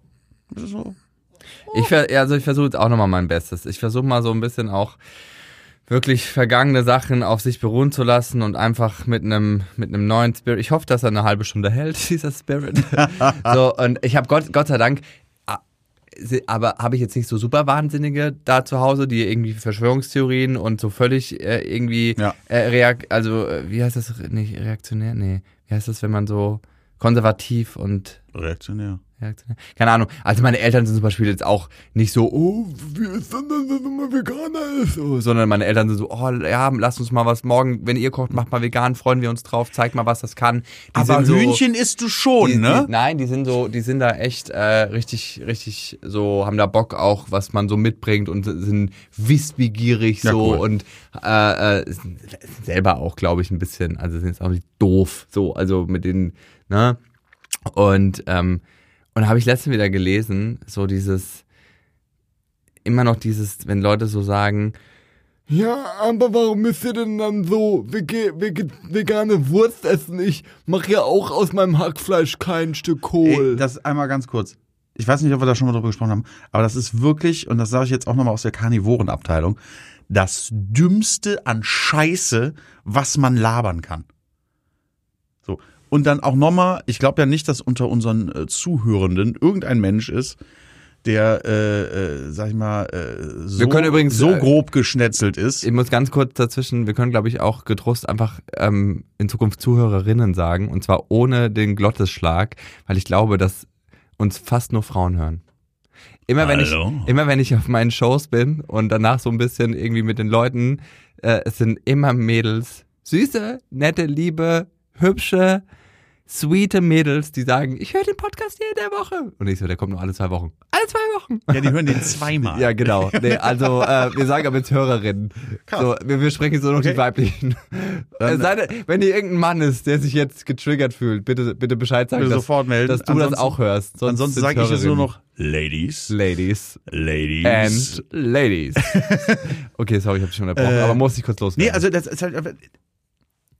Das ist so. Ich, also ich versuche jetzt auch nochmal mein Bestes. Ich versuche mal so ein bisschen auch wirklich vergangene Sachen auf sich beruhen zu lassen und einfach mit einem mit einem neuen Spirit. Ich hoffe, dass er eine halbe Stunde hält, dieser Spirit. so und ich habe Gott Gott sei Dank ah, aber habe ich jetzt nicht so super Wahnsinnige da zu Hause, die irgendwie Verschwörungstheorien und so völlig äh, irgendwie Ja. äh, reak also äh, wie heißt das nicht reaktionär? Nee, wie heißt das, wenn man so konservativ und Reaktionär. Reaktionär? Keine Ahnung. Also meine Eltern sind zum Beispiel jetzt auch nicht so, oh, wie ist denn das, wenn man Veganer ist? So, sondern meine Eltern sind so, oh, ja, lass uns mal was morgen, wenn ihr kocht, macht mal vegan, freuen wir uns drauf, zeigt mal, was das kann. Die Aber so, Hühnchen isst du schon, die, ne? Die, nein, die sind so, die sind da echt äh, richtig, richtig so, haben da Bock auch, was man so mitbringt und sind wissbegierig Ja, so cool. und äh, äh, sind selber auch, glaube ich, ein bisschen, also sind jetzt auch nicht doof, so, also mit den, ne? Und ähm, und habe ich letztens wieder gelesen, so dieses, immer noch dieses, wenn Leute so sagen, ja, aber warum müsst ihr denn dann so vege, vege, vegane Wurst essen? Ich mache ja auch aus meinem Hackfleisch kein Stück Kohl. Ey, das einmal ganz kurz. Ich weiß nicht, ob wir da schon mal drüber gesprochen haben, aber das ist wirklich, und das sage ich jetzt auch nochmal aus der Karnivorenabteilung, das Dümmste an Scheiße, was man labern kann. So. Und dann auch nochmal, ich glaube ja nicht, dass unter unseren äh, Zuhörenden irgendein Mensch ist, der, äh, äh, sag ich mal, äh, so, können übrigens, so äh, grob geschnetzelt ist. Ich muss ganz kurz dazwischen, wir können, glaube ich, auch getrost einfach ähm, in Zukunft Zuhörerinnen sagen, und zwar ohne den Glottesschlag, weil ich glaube, dass uns fast nur Frauen hören. Immer wenn, ich, immer wenn ich auf meinen Shows bin und danach so ein bisschen irgendwie mit den Leuten, äh, es sind immer Mädels, süße, nette, liebe, hübsche, sweete Mädels, die sagen, ich höre den Podcast jede Woche. Und ich so, der kommt nur alle zwei Wochen. Alle zwei Wochen. Ja, die hören den zweimal. Ja, genau. Nee, also äh, wir sagen aber jetzt Hörerinnen. So, wir, wir sprechen so noch Okay. die weiblichen. Dann- Es sei denn, wenn hier irgendein Mann ist, der sich jetzt getriggert fühlt, bitte, bitte Bescheid sagen, Bitte dass, sofort melden. dass du Ansonsten- das auch hörst. Sonst Ansonsten sage ich jetzt nur noch Ladies. Ladies Ladies. and Ladies. okay, sorry, ich habe dich schon unterbrochen, Äh, aber muss ich kurz loswerden. Nee, also das ist halt.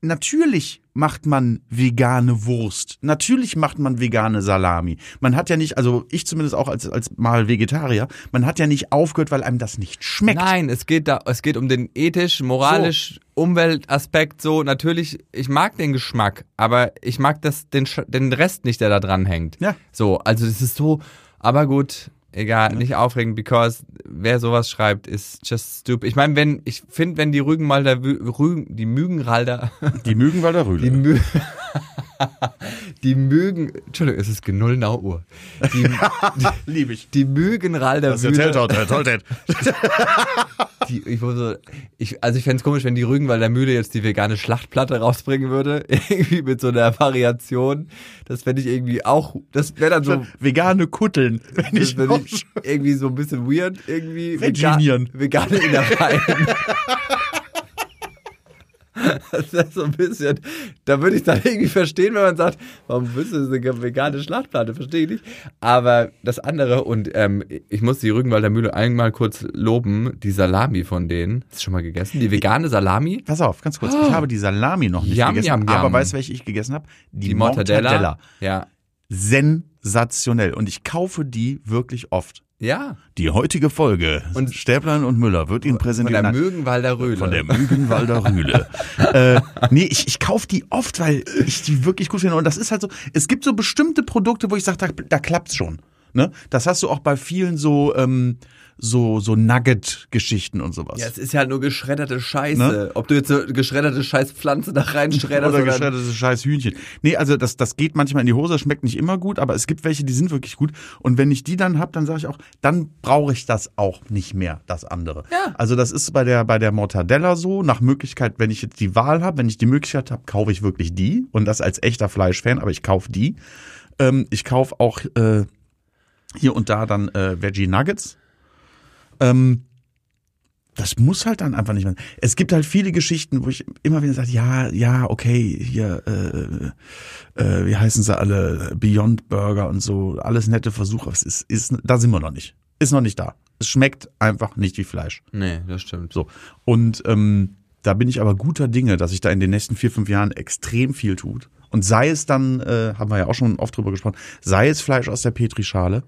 Natürlich macht man vegane Wurst. Natürlich macht man vegane Salami. Man hat ja nicht, also ich zumindest auch als, als mal Vegetarier, man hat ja nicht aufgehört, weil einem das nicht schmeckt. Nein, es geht da, es geht um den ethisch, moralisch, Umweltaspekt. So natürlich, ich mag den Geschmack, aber ich mag das den den Rest nicht, der da dran hängt. Ja. So, also das ist so. Aber gut, egal, nicht aufregend, because wer sowas schreibt, ist just stupid. Ich meine, wenn ich finde, wenn die Rügenmalder, Wü- Rügen, die Mügenralder, Die Mügenwalder Rühle. die Mü die Mügen, Entschuldigung, es ist genullnau Uhr. Die, liebe ich. die Mügenralder Das ist ja Telltale, Telltale. Die, ich muss so, ich, also ich fände es komisch, wenn die Rügenwalder Mühle jetzt die vegane Schlachtplatte rausbringen würde. Irgendwie mit so einer Variation. Das fände ich irgendwie auch, das wäre dann so, Vegane Kutteln. Wenn das ich ich irgendwie so ein bisschen weird. Irgendwie Veginieren. vegane Innereien. Das ist so ein bisschen, da würde ich dann irgendwie verstehen, wenn man sagt, warum willst du eine vegane Schlachtplatte? Verstehe ich nicht. Aber das andere, und ähm, ich muss die Rügenwalder Mühle einmal kurz loben, die Salami von denen. Hast du schon mal gegessen? Die vegane Salami? Pass auf, ganz kurz. Ich habe die Salami noch nicht Yum, gegessen, yum, aber yum. weißt du, welche ich gegessen habe? Die, Die Mortadella? Mortadella. Ja. Sensationell. Und ich kaufe die wirklich oft. Ja. Die heutige Folge Und- Stäblein und Müller wird Ihnen Von präsentiert. der Nein, Mögenwalder Röhle. Von der Mügenwalder Rühle. äh, nee, ich, ich kaufe die oft, weil ich die wirklich gut finde. Und das ist halt so, es gibt so bestimmte Produkte, wo ich sage, da, da klappt's schon. Ne? Das hast du auch bei vielen so, ähm, so, so Nugget-Geschichten und sowas. Ja, es ist ja nur geschredderte Scheiße. Ne? Ob du jetzt so geschredderte Scheißpflanze da reinschredderst oder oder, geschreddertes scheiß Hühnchen. Nee, also das, das geht manchmal in die Hose, schmeckt nicht immer gut, aber es gibt welche, die sind wirklich gut. Und wenn ich die dann hab, dann sage ich auch, dann brauche ich das auch nicht mehr, das andere. Ja. Also das ist bei der, bei der Mortadella so, nach Möglichkeit, wenn ich jetzt die Wahl habe, wenn ich die Möglichkeit habe, kaufe ich wirklich die. Und das als echter Fleischfan, aber ich kaufe die. Ähm, ich kaufe auch äh, hier und da dann äh, Veggie Nuggets. Ähm, das muss halt dann einfach nicht mehr. Es gibt halt viele Geschichten, wo ich immer wieder sage, ja, ja, okay, hier, äh, äh, wie heißen sie alle, Beyond Burger und so, alles nette Versuche. Aber es ist, ist, da sind wir noch nicht. Ist noch nicht da. Es schmeckt einfach nicht wie Fleisch. Nee, das stimmt. So. Und ähm, da bin ich aber guter Dinge, dass sich da in den nächsten vier, fünf Jahren extrem viel tut. Und sei es dann, äh, haben wir ja auch schon oft drüber gesprochen, sei es Fleisch aus der Petrischale.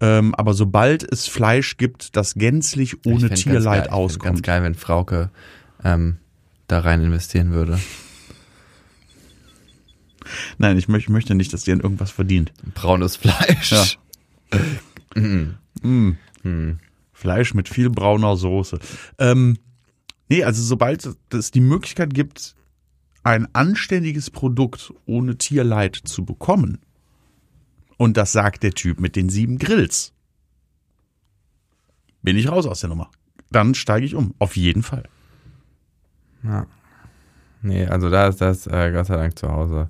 Ähm, aber sobald es Fleisch gibt, das gänzlich Ich ohne fänd ganz geil- Tierleid ich fänd Ganz auskommt. geil, wenn Frauke ähm, da rein investieren würde. Nein, ich möchte, möchte nicht, dass die an irgendwas verdient. Braunes Fleisch. Ja. Mhm. Mm. Hm. Fleisch mit viel brauner Soße. Ähm, nee, also sobald es die Möglichkeit gibt, ein anständiges Produkt ohne Tierleid zu bekommen, und das sagt der Typ mit den sieben Grills, bin ich raus aus der Nummer. Dann steige ich um. Auf jeden Fall. Ja. Nee, also da ist das äh, Gott sei Dank zu Hause.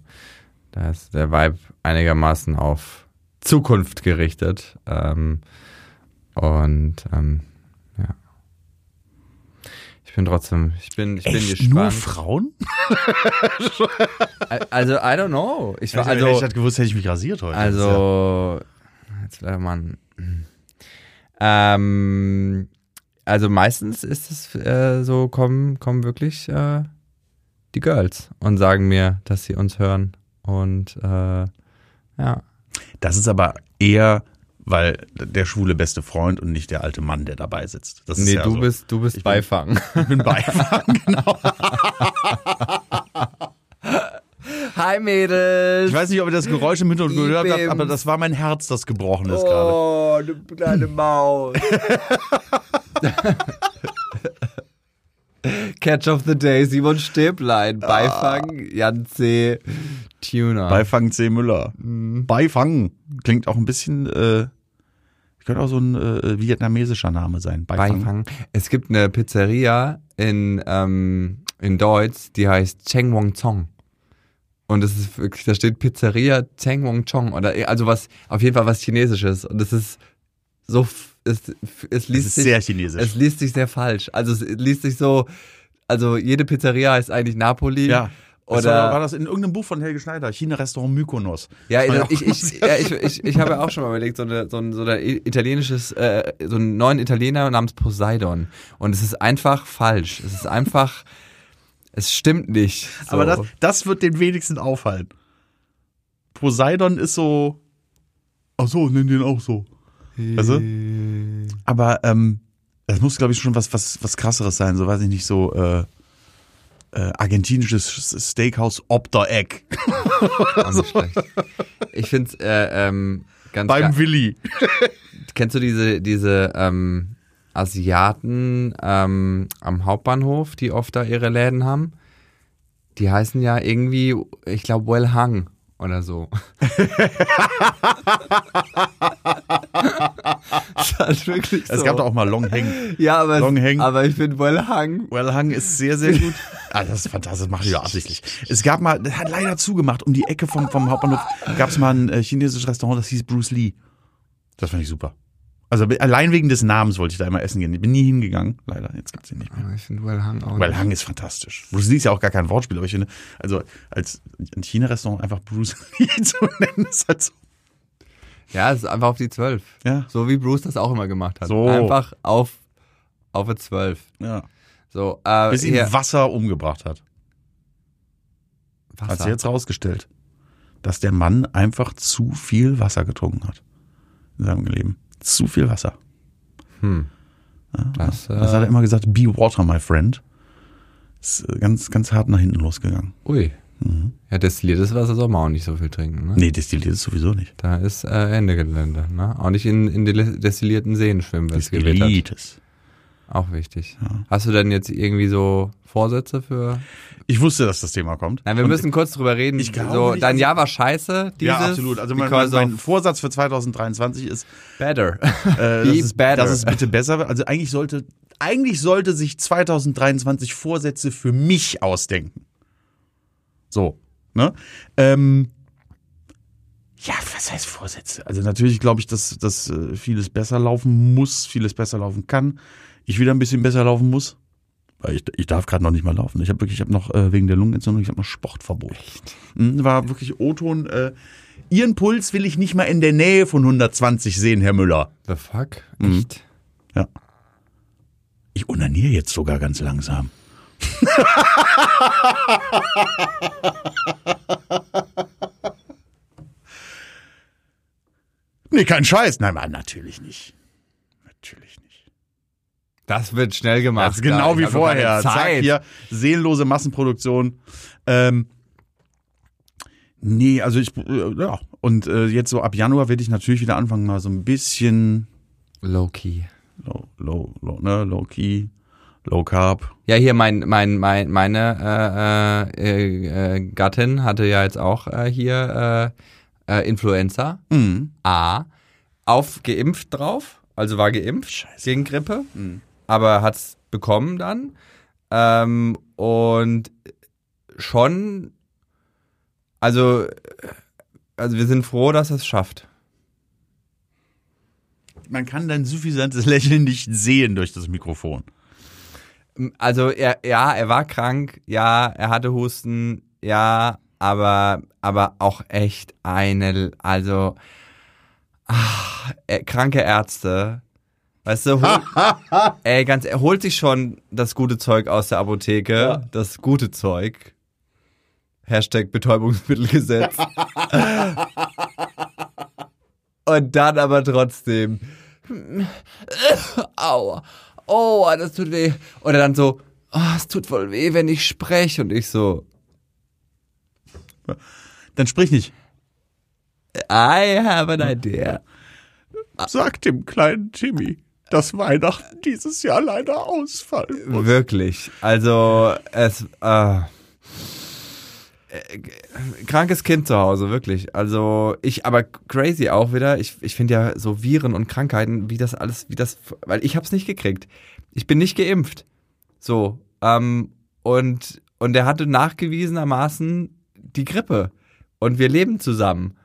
Da ist der Vibe einigermaßen auf Zukunft gerichtet. Ähm, und ähm. Ich bin trotzdem, ich bin, ich bin Echt? Nur gespannt. Frauen? Also, I don't know. Ich war, also, ich hätte gewusst, hätte ich mich rasiert heute. Also, jetzt vielleicht mal ein, ähm, also meistens ist es äh, so, kommen, kommen wirklich äh, die Girls und sagen mir, dass sie uns hören. Und äh, ja. Das ist aber eher, weil der schwule beste Freund und nicht der alte Mann, der dabei sitzt. Das ist Nee, ja du so. bist, du bist Ich bin- Beifang. Ich bin Beifang, genau. Hi Mädels! Ich weiß nicht, ob ihr das Geräusch im Hintergrund gehört habt, aber das war mein Herz, das gebrochen ist gerade. Oh, du kleine Maus. Catch of the Day, Simon Stäblein, Beifang, Jan C. Tuner. Beifang C. Müller. Beifang klingt auch ein bisschen, äh, könnte auch so ein äh, vietnamesischer Name sein. Beifang. Beifang. Es gibt eine Pizzeria in, ähm, in Deutsch, die heißt Cheng Wong Zong. Und es ist wirklich, da steht Pizzeria Cheng Wong Chong. Oder also was, auf jeden Fall was Chinesisches. Und es ist so, es, es Das liest sich, sehr chinesisch. es liest sich sehr falsch. Also es liest sich so, also jede Pizzeria heißt eigentlich Napoli. ja. Das Oder war, war das in irgendeinem Buch von Helge Schneider, China-Restaurant Mykonos. Ja, Das war ich, ich, ich, ja, ich, ich, ich habe ja auch schon mal überlegt, so, eine, so, ein, so ein italienisches, äh, so einen neuen Italiener namens Poseidon. Und es ist einfach falsch. Es ist einfach, es stimmt nicht. So. Aber das, das wird den wenigsten auffallen. Poseidon ist so. Ach so, nenn den auch so. Weißt du? Aber ähm, das muss, glaube ich, schon was, was, was krasseres sein. So weiß ich nicht, so äh, äh, argentinisches Steakhouse ob der Eck. Auch nicht schlecht. Ich finde es äh, ähm, ganz Beim. Willi. Kennst du diese, diese ähm, Asiaten ähm, am Hauptbahnhof, die oft da ihre Läden haben? Die heißen ja irgendwie, ich glaube, Well Hung oder so. das ist halt wirklich so. Es gab da auch mal Long Hang. ja, aber, Long Hang. aber ich finde Well Hung. Well Hang ist sehr, sehr gut. Ah, das ist fantastisch, das macht die ja absichtlich. Es gab mal, das hat leider zugemacht, um die Ecke vom, vom Hauptbahnhof gab es mal ein äh, chinesisches Restaurant, das hieß Bruce Lee. Das fand ich super. Also allein wegen des Namens wollte ich da immer essen gehen. Ich bin nie hingegangen, leider. Jetzt gibt's ihn nicht mehr. Ich finde Well Hung auch. Weil Hang ist fantastisch. Bruce Lee ist ja auch gar kein Wortspiel, aber ich finde, also als ein China-Restaurant einfach Bruce Lee zu nennen, ist halt so. Ja, es ist einfach auf die 12. Ja. So wie Bruce das auch immer gemacht hat. So. Einfach auf, auf eine 12. ja. So, äh, Bis ihn hier, Wasser umgebracht hat. Hat Wasser. sich jetzt rausgestellt, dass der Mann einfach zu viel Wasser getrunken hat. In seinem Leben. Zu viel Wasser. Hm. Das, Das hat äh, er immer gesagt, be water, my friend. Ist ganz, ganz hart nach hinten losgegangen. ui. Ja, destilliertes Wasser soll man auch nicht so viel trinken. Ne? Nee, destilliert ist sowieso nicht. Da ist äh, Ende Gelände. Ne? Auch nicht in, in de- destillierten Seen schwimmen, wenn es gewittert. Destilliertes. Auch wichtig. Hast du denn jetzt irgendwie so Vorsätze für? Ich wusste, dass das Thema kommt. Nein, wir Und- müssen kurz drüber reden. Ich glaube so, nicht, dein also- Jahr war scheiße. Dieses, Ja, absolut. Also mein, mein, Vorsatz für 2023 ist, better. äh, Be es, better. dass es bitte besser wird. Also eigentlich sollte, eigentlich sollte sich 2023 Vorsätze für mich ausdenken. So, ne? Ähm, ja, was heißt Vorsätze? Also natürlich glaube ich, dass, dass äh, vieles besser laufen muss, vieles besser laufen kann. Ich wieder ein bisschen besser laufen muss. Weil ich, ich darf gerade noch nicht mal laufen. Ich habe wirklich, ich habe noch äh, wegen der Lungenentzündung, ich habe noch Sportverbot. Mhm, War wirklich O-Ton. Äh, Ihren Puls will ich nicht mal in der Nähe von 120 sehen, Herr Müller. The fuck? Mhm. Echt? Ich unaniere jetzt sogar ganz langsam. nee, kein Scheiß. Nein, Mann, natürlich nicht. Natürlich nicht. Das wird schnell gemacht. Das ist genau Ich wie doch vorher. keine Zack, Zeit. hier, seelenlose Massenproduktion. Ähm, nee, also ich, äh, ja. Und äh, jetzt so ab Januar werde ich natürlich wieder anfangen, mal so ein bisschen Low key. low, low, low, ne, low key, low carb. Ja, hier mein, mein, mein, meine äh, äh, äh, Gattin hatte ja jetzt auch äh, hier äh, äh, Influenza Mhm. A. Auf geimpft drauf, also war geimpft gegen Grippe, aber hat's bekommen dann. Ähm, und schon, also, also wir sind froh, dass es schafft. Man kann dein suffisantes Lächeln nicht sehen durch das Mikrofon. Also er, ja, er war krank, ja, er hatte Husten, ja, aber, aber auch echt eine, also ach, äh, kranke Ärzte. Weißt du, hol, ey, ganz, er holt sich schon das gute Zeug aus der Apotheke, Ja. das gute Zeug. Hashtag Betäubungsmittelgesetz. Und dann aber trotzdem. Aua. Oh, das tut weh. Oder dann so, oh, es tut voll weh, wenn ich spreche. Und ich so, Dann sprich nicht. I have an idea. Sag dem kleinen Timmy, dass Weihnachten dieses Jahr leider ausfallen muss. Wirklich. Also, es, äh, äh, krankes Kind zu Hause, wirklich. Also, ich, aber crazy auch wieder. Ich, ich finde ja so Viren und Krankheiten, wie das alles, wie das, weil ich hab's nicht gekriegt. Ich bin nicht geimpft. So, ähm, und, und er hatte nachgewiesenermaßen die Grippe. Und wir leben zusammen.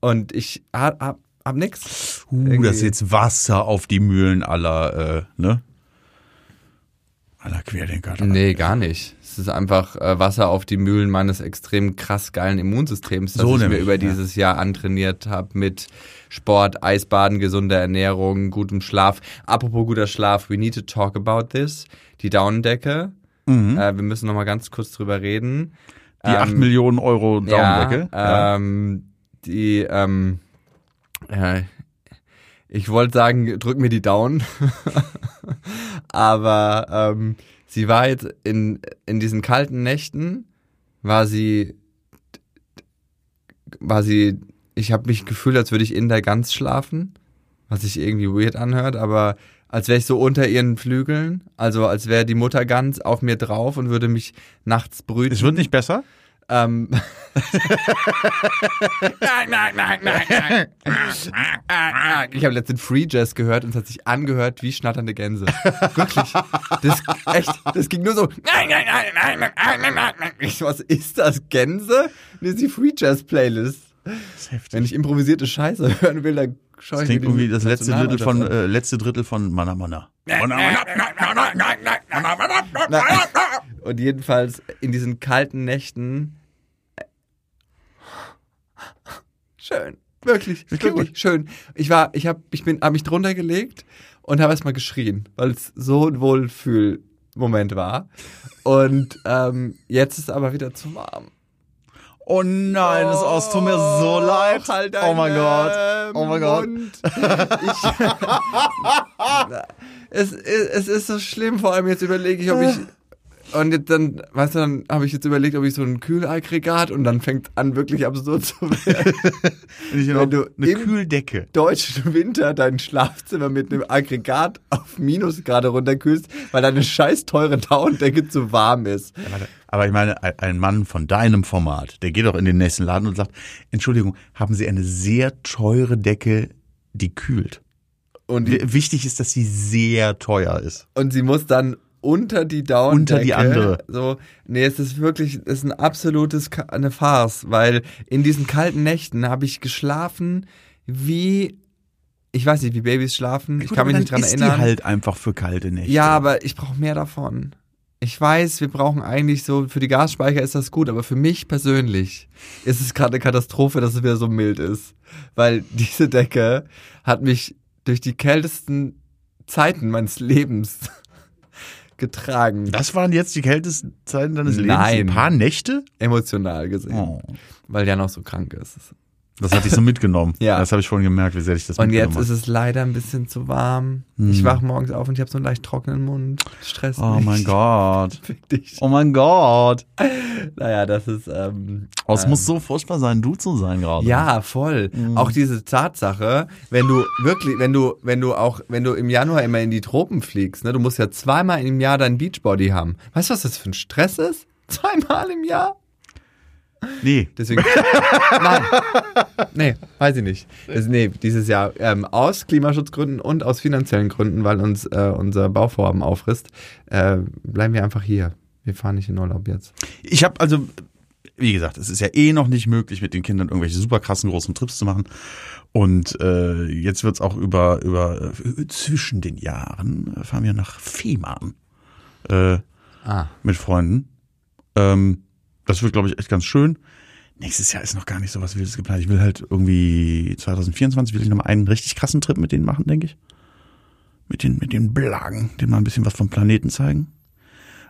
Und ich hab, hab, hab nix. Uh, Irgendwie. das ist jetzt Wasser auf die Mühlen aller, äh, ne? Aller Querdenker. Nee, gar nicht. Es ist einfach äh, Wasser auf die Mühlen meines extrem krass geilen Immunsystems, das So ich nämlich, mir über ja. dieses Jahr antrainiert habe mit Sport, Eisbaden, gesunder Ernährung, gutem Schlaf. Apropos guter Schlaf, we need to talk about this. Die Daunendecke. Mhm. Äh, wir müssen noch mal ganz kurz drüber reden. Die 8 Millionen Euro Daumendecke. Ja, ähm, die, ähm, ja, ich wollte sagen, drück mir die Daumen. Aber ähm, sie war jetzt in, in diesen kalten Nächten, war sie, war sie, ich habe mich gefühlt, als würde ich in der Gans schlafen, was sich irgendwie weird anhört, aber als wäre ich so unter ihren Flügeln, also als wäre die Mutter Gans auf mir drauf und würde mich nachts brüten. Es wird nicht besser? Ähm. nein, nein, nein, nein, nein. Ich habe letztens Free Jazz gehört und es hat sich angehört wie schnatternde Gänse. Wirklich. Das, echt, das ging nur so. Nein, nein, nein, nein, nein, nein, nein. Was ist das? Gänse? Das ist die Free Jazz Playlist. Wenn ich improvisierte Scheiße hören will, dann schaue ich das klingt mir irgendwie das letzte Drittel von äh, letzte Drittel von Mana Mana. Und jedenfalls in diesen kalten Nächten. äh, Schön. Wirklich, wirklich schön. Ich war, ich hab, ich bin, hab mich drunter gelegt und habe erstmal geschrien, weil es so ein Wohlfühlmoment war. Und ähm, jetzt ist aber wieder zu warm. Oh nein, das aus, tut mir so leid. Halt oh mein Gott. äh, Oh mein Gott. Ich, es, es ist so schlimm, vor allem jetzt überlege ich, ob ich. Und jetzt dann, weißt du, dann habe ich jetzt überlegt, ob ich so ein Kühlaggregat und dann fängt an, wirklich absurd zu werden. Wenn du eine im- Kühldecke. Deutschen Winter dein Schlafzimmer mit einem Aggregat auf Minusgrade runterkühlst, weil deine scheiß teure Daunendecke zu warm ist. Aber ich meine, ein- ein Mann von deinem Format, der geht doch in den nächsten Laden und sagt, Entschuldigung, haben Sie eine sehr teure Decke, die kühlt? Und, die, Wichtig ist, dass sie sehr teuer ist. und sie muss dann unter die Daunendecke. Unter die andere. So, nee, es ist wirklich, es ist ein absolutes, eine Farce, weil in diesen kalten Nächten habe ich geschlafen wie, ich weiß nicht, wie Babys schlafen. ich Gut, kann mich nicht dran ist erinnern. die halt einfach für kalte Nächte. Ja, aber ich brauche mehr davon. Ich weiß, wir brauchen eigentlich so, für die Gasspeicher ist das gut, aber für mich persönlich ist es gerade eine Katastrophe, dass es wieder so mild ist. Weil diese Decke hat mich durch die kältesten Zeiten meines Lebens getragen. Das waren jetzt die kältesten Zeiten deines Lebens? Nein. Ein paar Nächte? Emotional gesehen. Oh. Weil der noch so krank ist. Das hatte ich so mitgenommen. Ja. Das habe ich vorhin gemerkt, wie sehr ich das Und jetzt mitgenommen ist es leider ein bisschen zu warm. Hm. Ich wach morgens auf und ich habe so einen leicht trockenen Mund. Stress habe. Oh mich. mein Gott. Oh mein Gott. Naja, das ist. Ähm, Oh, es ähm, muss so furchtbar sein, du zu sein gerade. Ja, voll. Mhm. Auch diese Tatsache, wenn du wirklich, wenn du, wenn du auch, wenn du im Januar immer in die Tropen fliegst, ne, du musst ja zweimal im Jahr dein Beachbody haben. Weißt du, was das für ein Stress ist? Zweimal im Jahr? Nee. Deswegen. Nein. Nee, weiß ich nicht. Das, nee, dieses Jahr ähm, aus Klimaschutzgründen und aus finanziellen Gründen, weil uns äh, unser Bauvorhaben auffrisst, äh, bleiben wir einfach hier. Wir fahren nicht in Urlaub jetzt. Ich habe also, wie gesagt, es ist ja eh noch nicht möglich, mit den Kindern irgendwelche super krassen großen Trips zu machen. Und äh, jetzt wird's auch über, über äh, zwischen den Jahren fahren wir nach Fehmarn äh, Ah. mit Freunden. Ähm, das wird, glaube ich, echt ganz schön. Nächstes Jahr ist noch gar nicht so was Wildes geplant. Ich will halt irgendwie 2024 will ich noch mal einen richtig krassen Trip mit denen machen, denke ich. Mit den, mit den Blagen, denen mal ein bisschen was vom Planeten zeigen.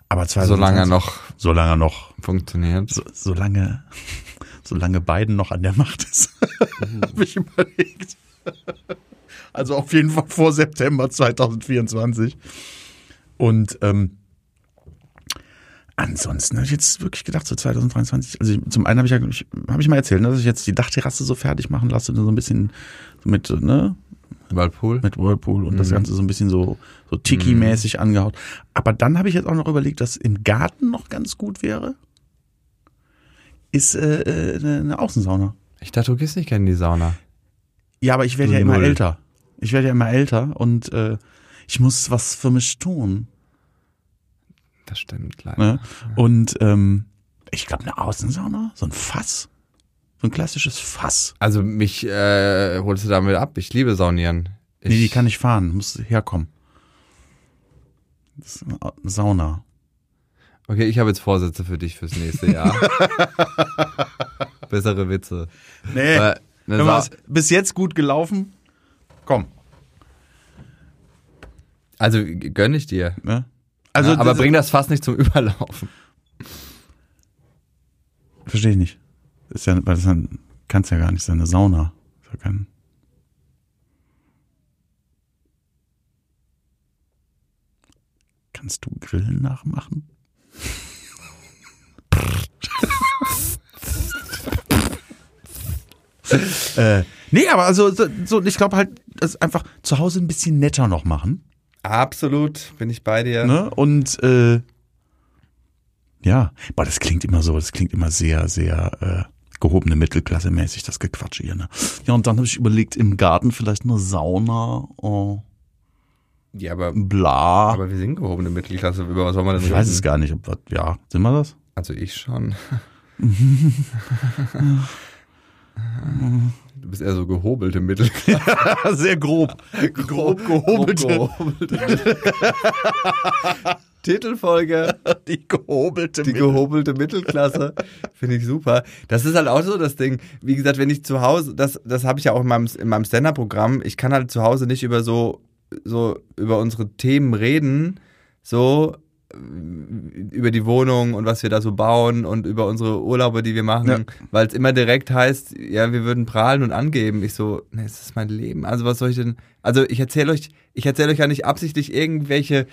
Aber 2024, Solange er noch solange er noch funktioniert. so, solange, solange Biden noch an der Macht ist, habe ich überlegt. Also auf jeden Fall vor September 2024. Und ähm, ansonsten habe ich jetzt wirklich gedacht, so 2023, also ich, zum einen habe ich ja, habe ich mal erzählt, ne, dass ich jetzt die Dachterrasse so fertig machen lasse, so ein bisschen mit, ne, Whirlpool. mit Whirlpool und das Mhm. Ganze so ein bisschen so, so Tiki-mäßig angehaut. Aber dann habe ich jetzt auch noch überlegt, dass im Garten noch ganz gut wäre, ist äh, äh, eine, eine Außensauna. Ich dachte, du gehst nicht gerne in die Sauna. Ja, aber ich werde ja immer älter. Ich werde ja immer älter und äh, ich muss was für mich tun. Das stimmt leider. Ne? Und ähm, ich glaube, eine Außensauna, so ein Fass, so ein klassisches Fass. Also mich äh, holst du damit ab. Ich liebe Saunieren. Ich, Nee, die kann ich fahren, muss herkommen. Das ist eine Sauna. Okay, ich habe jetzt Vorsätze für dich fürs nächste Jahr. Bessere Witze. Nee. Hör mal, bis jetzt gut gelaufen. Komm. also gönn ich dir. Ne? Also, ja, aber bring das fast nicht zum Überlaufen. Verstehe ich nicht. Ist ja, weil das dann kann's ja gar nicht sein, eine Sauna. Ist ja kein, Kannst du Grillen nachmachen? äh, nee, aber also so, so ich glaube halt, das einfach zu Hause ein bisschen netter noch machen. Absolut, bin ich bei dir. Ne? Und äh, ja, aber das klingt immer so, das klingt immer sehr, sehr äh, gehobene Mittelklasse mäßig, das Gequatsche hier. Ne? Ja, und dann habe ich überlegt, im Garten vielleicht eine Sauna, oh, Ja, aber, bla. aber wir sind gehobene Mittelklasse. Über was soll man denn ich weiß reden? es gar nicht, ob was, ja, sind wir das? Also ich schon. Du bist eher so gehobelte Mittelklasse. Sehr grob. Grob gehobelte. gehobelte. Titelfolge. Die gehobelte. Die gehobelte Mittelklasse. Finde ich super. Das ist halt auch so das Ding. Wie gesagt, wenn ich zu Hause, das, das habe ich ja auch in meinem, in meinem Stand-Up-Programm, ich kann halt zu Hause nicht über so, so, über unsere Themen reden, so, über die Wohnung und was wir da so bauen und über unsere Urlaube, die wir machen, Ja. weil es immer direkt heißt, ja, wir würden prahlen und angeben. Ich so, ne, es ist mein Leben. Also was soll ich denn? Also ich erzähle euch, ich erzähle euch ja nicht absichtlich irgendwelche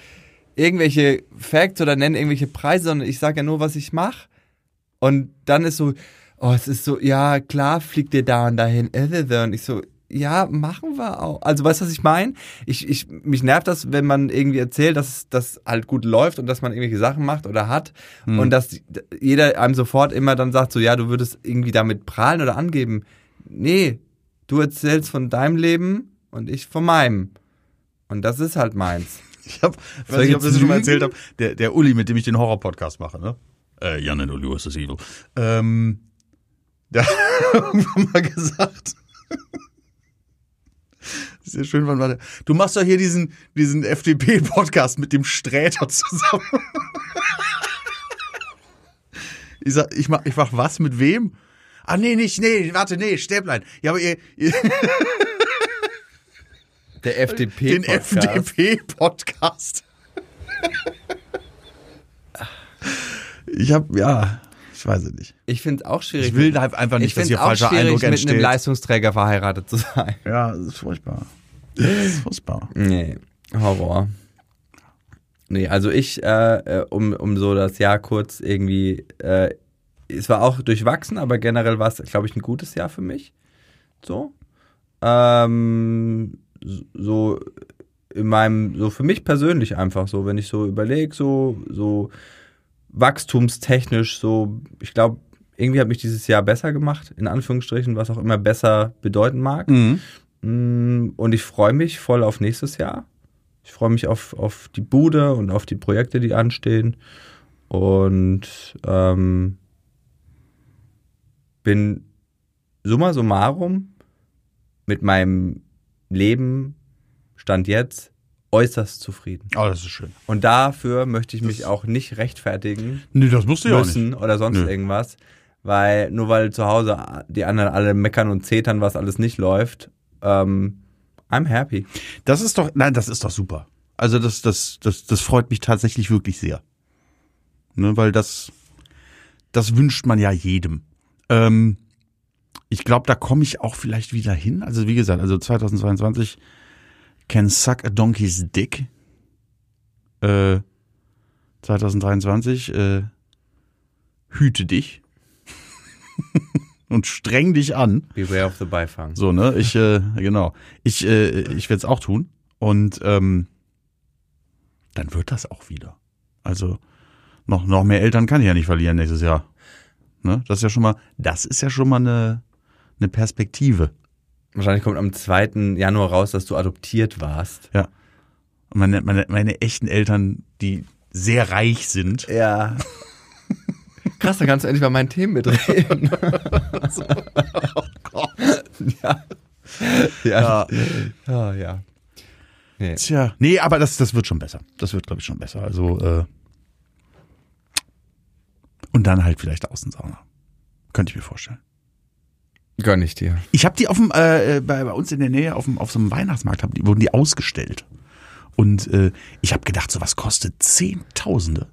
irgendwelche Facts oder nenne irgendwelche Preise, sondern ich sage ja nur, was ich mache. Und dann ist so, oh, es ist so, ja, klar fliegt ihr da und dahin. Und ich so, ja, machen wir auch. Also weißt du, was ich meine? Ich, ich, mich nervt das, wenn man irgendwie erzählt, dass das halt gut läuft und dass man irgendwelche Sachen macht oder hat und dass jeder einem sofort immer dann sagt, so ja, du würdest irgendwie damit prahlen oder angeben. Nee, du erzählst von deinem Leben und ich von meinem. Und das ist halt meins. Ich hab, weiß nicht, ob ich das schon mal erzählt habe, der, der Uli, mit dem ich den Horror-Podcast mache, ne? Äh, Jan and Uli was das Evil. Ähm, der hat irgendwann mal gesagt, sehr schön, wann war der? Du machst doch hier diesen, diesen FDP-Podcast mit dem Sträter zusammen. Ich sag, ich mach, ich mach was mit wem? Ah, nee, nicht, nee, warte, nee, Stäblein. Ja, aber ihr, ihr Der FDP. den FDP-Podcast. ich hab, ja, ich weiß es nicht. Ich finde es auch schwierig. Ich will halt einfach nicht, ich dass hier auch falscher Eindruck mit einem entsteht. Leistungsträger verheiratet zu sein. Ja, das ist furchtbar. Das ist furchtbar. Nee, Horror. Nee, also ich, äh, äh, um, um so das Jahr kurz irgendwie, äh, es war auch durchwachsen, aber generell war es, glaube ich, ein gutes Jahr für mich. So. Ähm, so in meinem, so für mich persönlich einfach so, wenn ich so überlege, so, so wachstumstechnisch, so, ich glaube, irgendwie hat mich dieses Jahr besser gemacht, in Anführungsstrichen, was auch immer besser bedeuten mag. Mhm. Mm, Und ich freue mich voll auf nächstes Jahr. Ich freue mich auf, auf die Bude und auf die Projekte, die anstehen. Und ähm, bin summa summarum mit meinem Leben, Stand jetzt, äußerst zufrieden. Oh, das ist schön. Und dafür möchte ich mich auch nicht rechtfertigen Nee, das musst du ja auch nicht. müssen oder sonst Nö. irgendwas. Weil nur weil zu Hause die anderen alle meckern und zetern, was alles nicht läuft, ähm, I'm happy. Das ist doch, nein, das ist doch super. Also das, das, das, das freut mich tatsächlich wirklich sehr. Ne, weil das, das wünscht man ja jedem. Ähm, ich glaube, da komme ich auch vielleicht wieder hin. Also wie gesagt, also 2022 can suck a donkey's dick. Äh, 2023 äh, hüte dich und streng dich an. Beware of the Beifang. So, ne? Ich, äh, genau. Ich, äh, ich werde es auch tun. Und ähm, dann wird das auch wieder. Also noch, noch mehr Eltern kann ich ja nicht verlieren nächstes Jahr. Ne? Das ist ja schon mal, das ist ja schon mal eine, eine Perspektive. Wahrscheinlich kommt am 2. Januar raus, dass du adoptiert warst. Ja. Und meine, meine, meine echten Eltern, die sehr reich sind. Ja. Krass, dann kannst du endlich mal meinen Themen mitreden. oh Gott. ja. Ja. Ja, ja. Nee. Tja. Nee, aber das, das wird schon besser. Das wird, glaube ich, schon besser. Also, äh, und dann halt vielleicht Außensauna. Könnte ich mir vorstellen. Gönn ich dir. Ich habe die auf dem, äh, bei, bei uns in der Nähe auf, dem, auf so einem Weihnachtsmarkt, hab die, wurden die ausgestellt. Und äh, ich habe gedacht, sowas kostet Zehntausende.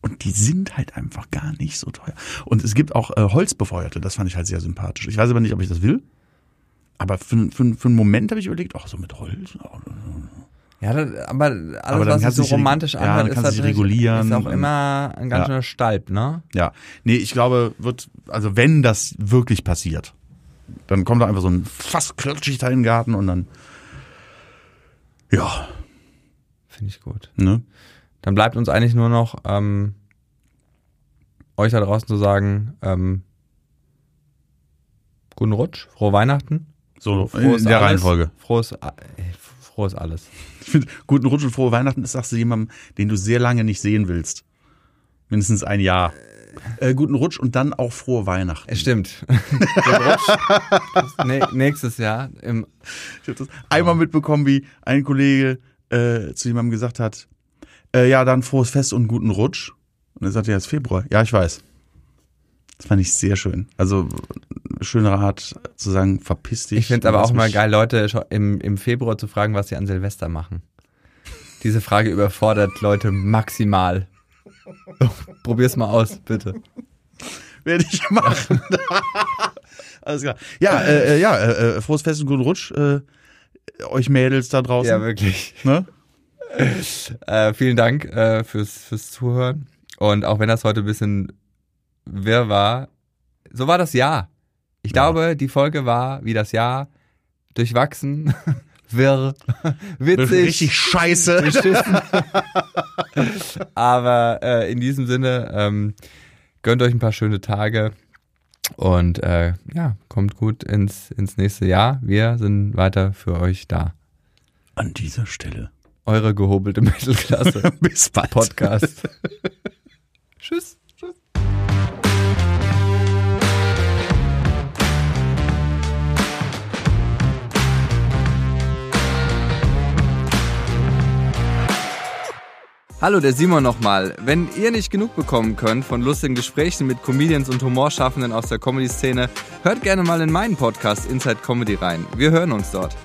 Und die sind halt einfach gar nicht so teuer. Und es gibt auch äh, Holzbefeuerte, das fand ich halt sehr sympathisch. Ich weiß aber nicht, ob ich das will. Aber für, für, für einen Moment habe ich überlegt, ach, so mit Holz. Ja, das, aber alles, Aber was sich so romantisch ja, anhört, ist, natürlich- regulieren ist auch immer ein ganz Ja. schöner Stalb, ne? Ja, nee, ich glaube, wird, also wenn das wirklich passiert, dann kommt da einfach so ein fast klotschig in den Garten und dann, ja, Finde ich gut. ne? Dann bleibt uns eigentlich nur noch ähm, euch da draußen zu sagen, ähm, guten Rutsch, frohe Weihnachten. So, Frohes in der alles, Reihenfolge. Frohes, ey, frohes alles. Ich finde, guten Rutsch und frohe Weihnachten ist, sagst du jemandem, den du sehr lange nicht sehen willst. Mindestens ein Jahr. Äh, guten Rutsch und dann auch frohe Weihnachten. Es stimmt. Rutsch nä- nächstes Jahr im Ich habe das einmal mitbekommen, wie ein Kollege äh, zu jemandem gesagt hat, äh, ja, dann frohes Fest und guten Rutsch. Und er sagte, ja, es ist Februar. Ja, ich weiß. Das fand ich sehr schön. Also schönere Art zu sagen, verpiss dich. Ich finde es aber auch mal geil, Leute im, im Februar zu fragen, was sie an Silvester machen. Diese Frage überfordert Leute maximal. Probier's mal aus, bitte. Werde ich machen. Alles klar. Ja, äh, äh, ja, äh, äh, frohes Fest und guten Rutsch. Äh, euch Mädels da draußen. Ja, wirklich. ne? Äh, vielen Dank äh, fürs, fürs Zuhören. Und auch wenn das heute ein bisschen wirr war, so war das Jahr. Ich Ja. glaube, die Folge war wie das Jahr durchwachsen, wirr, witzig. Richtig scheiße. Aber äh, in diesem Sinne, ähm, gönnt euch ein paar schöne Tage und äh, ja, kommt gut ins, ins nächste Jahr. Wir sind weiter für euch da. An dieser Stelle. Eure gehobelte Mittelklasse Bis bald. Podcast. Tschüss. Hallo, der Simon nochmal. Wenn ihr nicht genug bekommen könnt von lustigen Gesprächen mit Comedians und Humorschaffenden aus der Comedy-Szene, hört gerne mal in meinen Podcast Inside Comedy rein. Wir hören uns dort.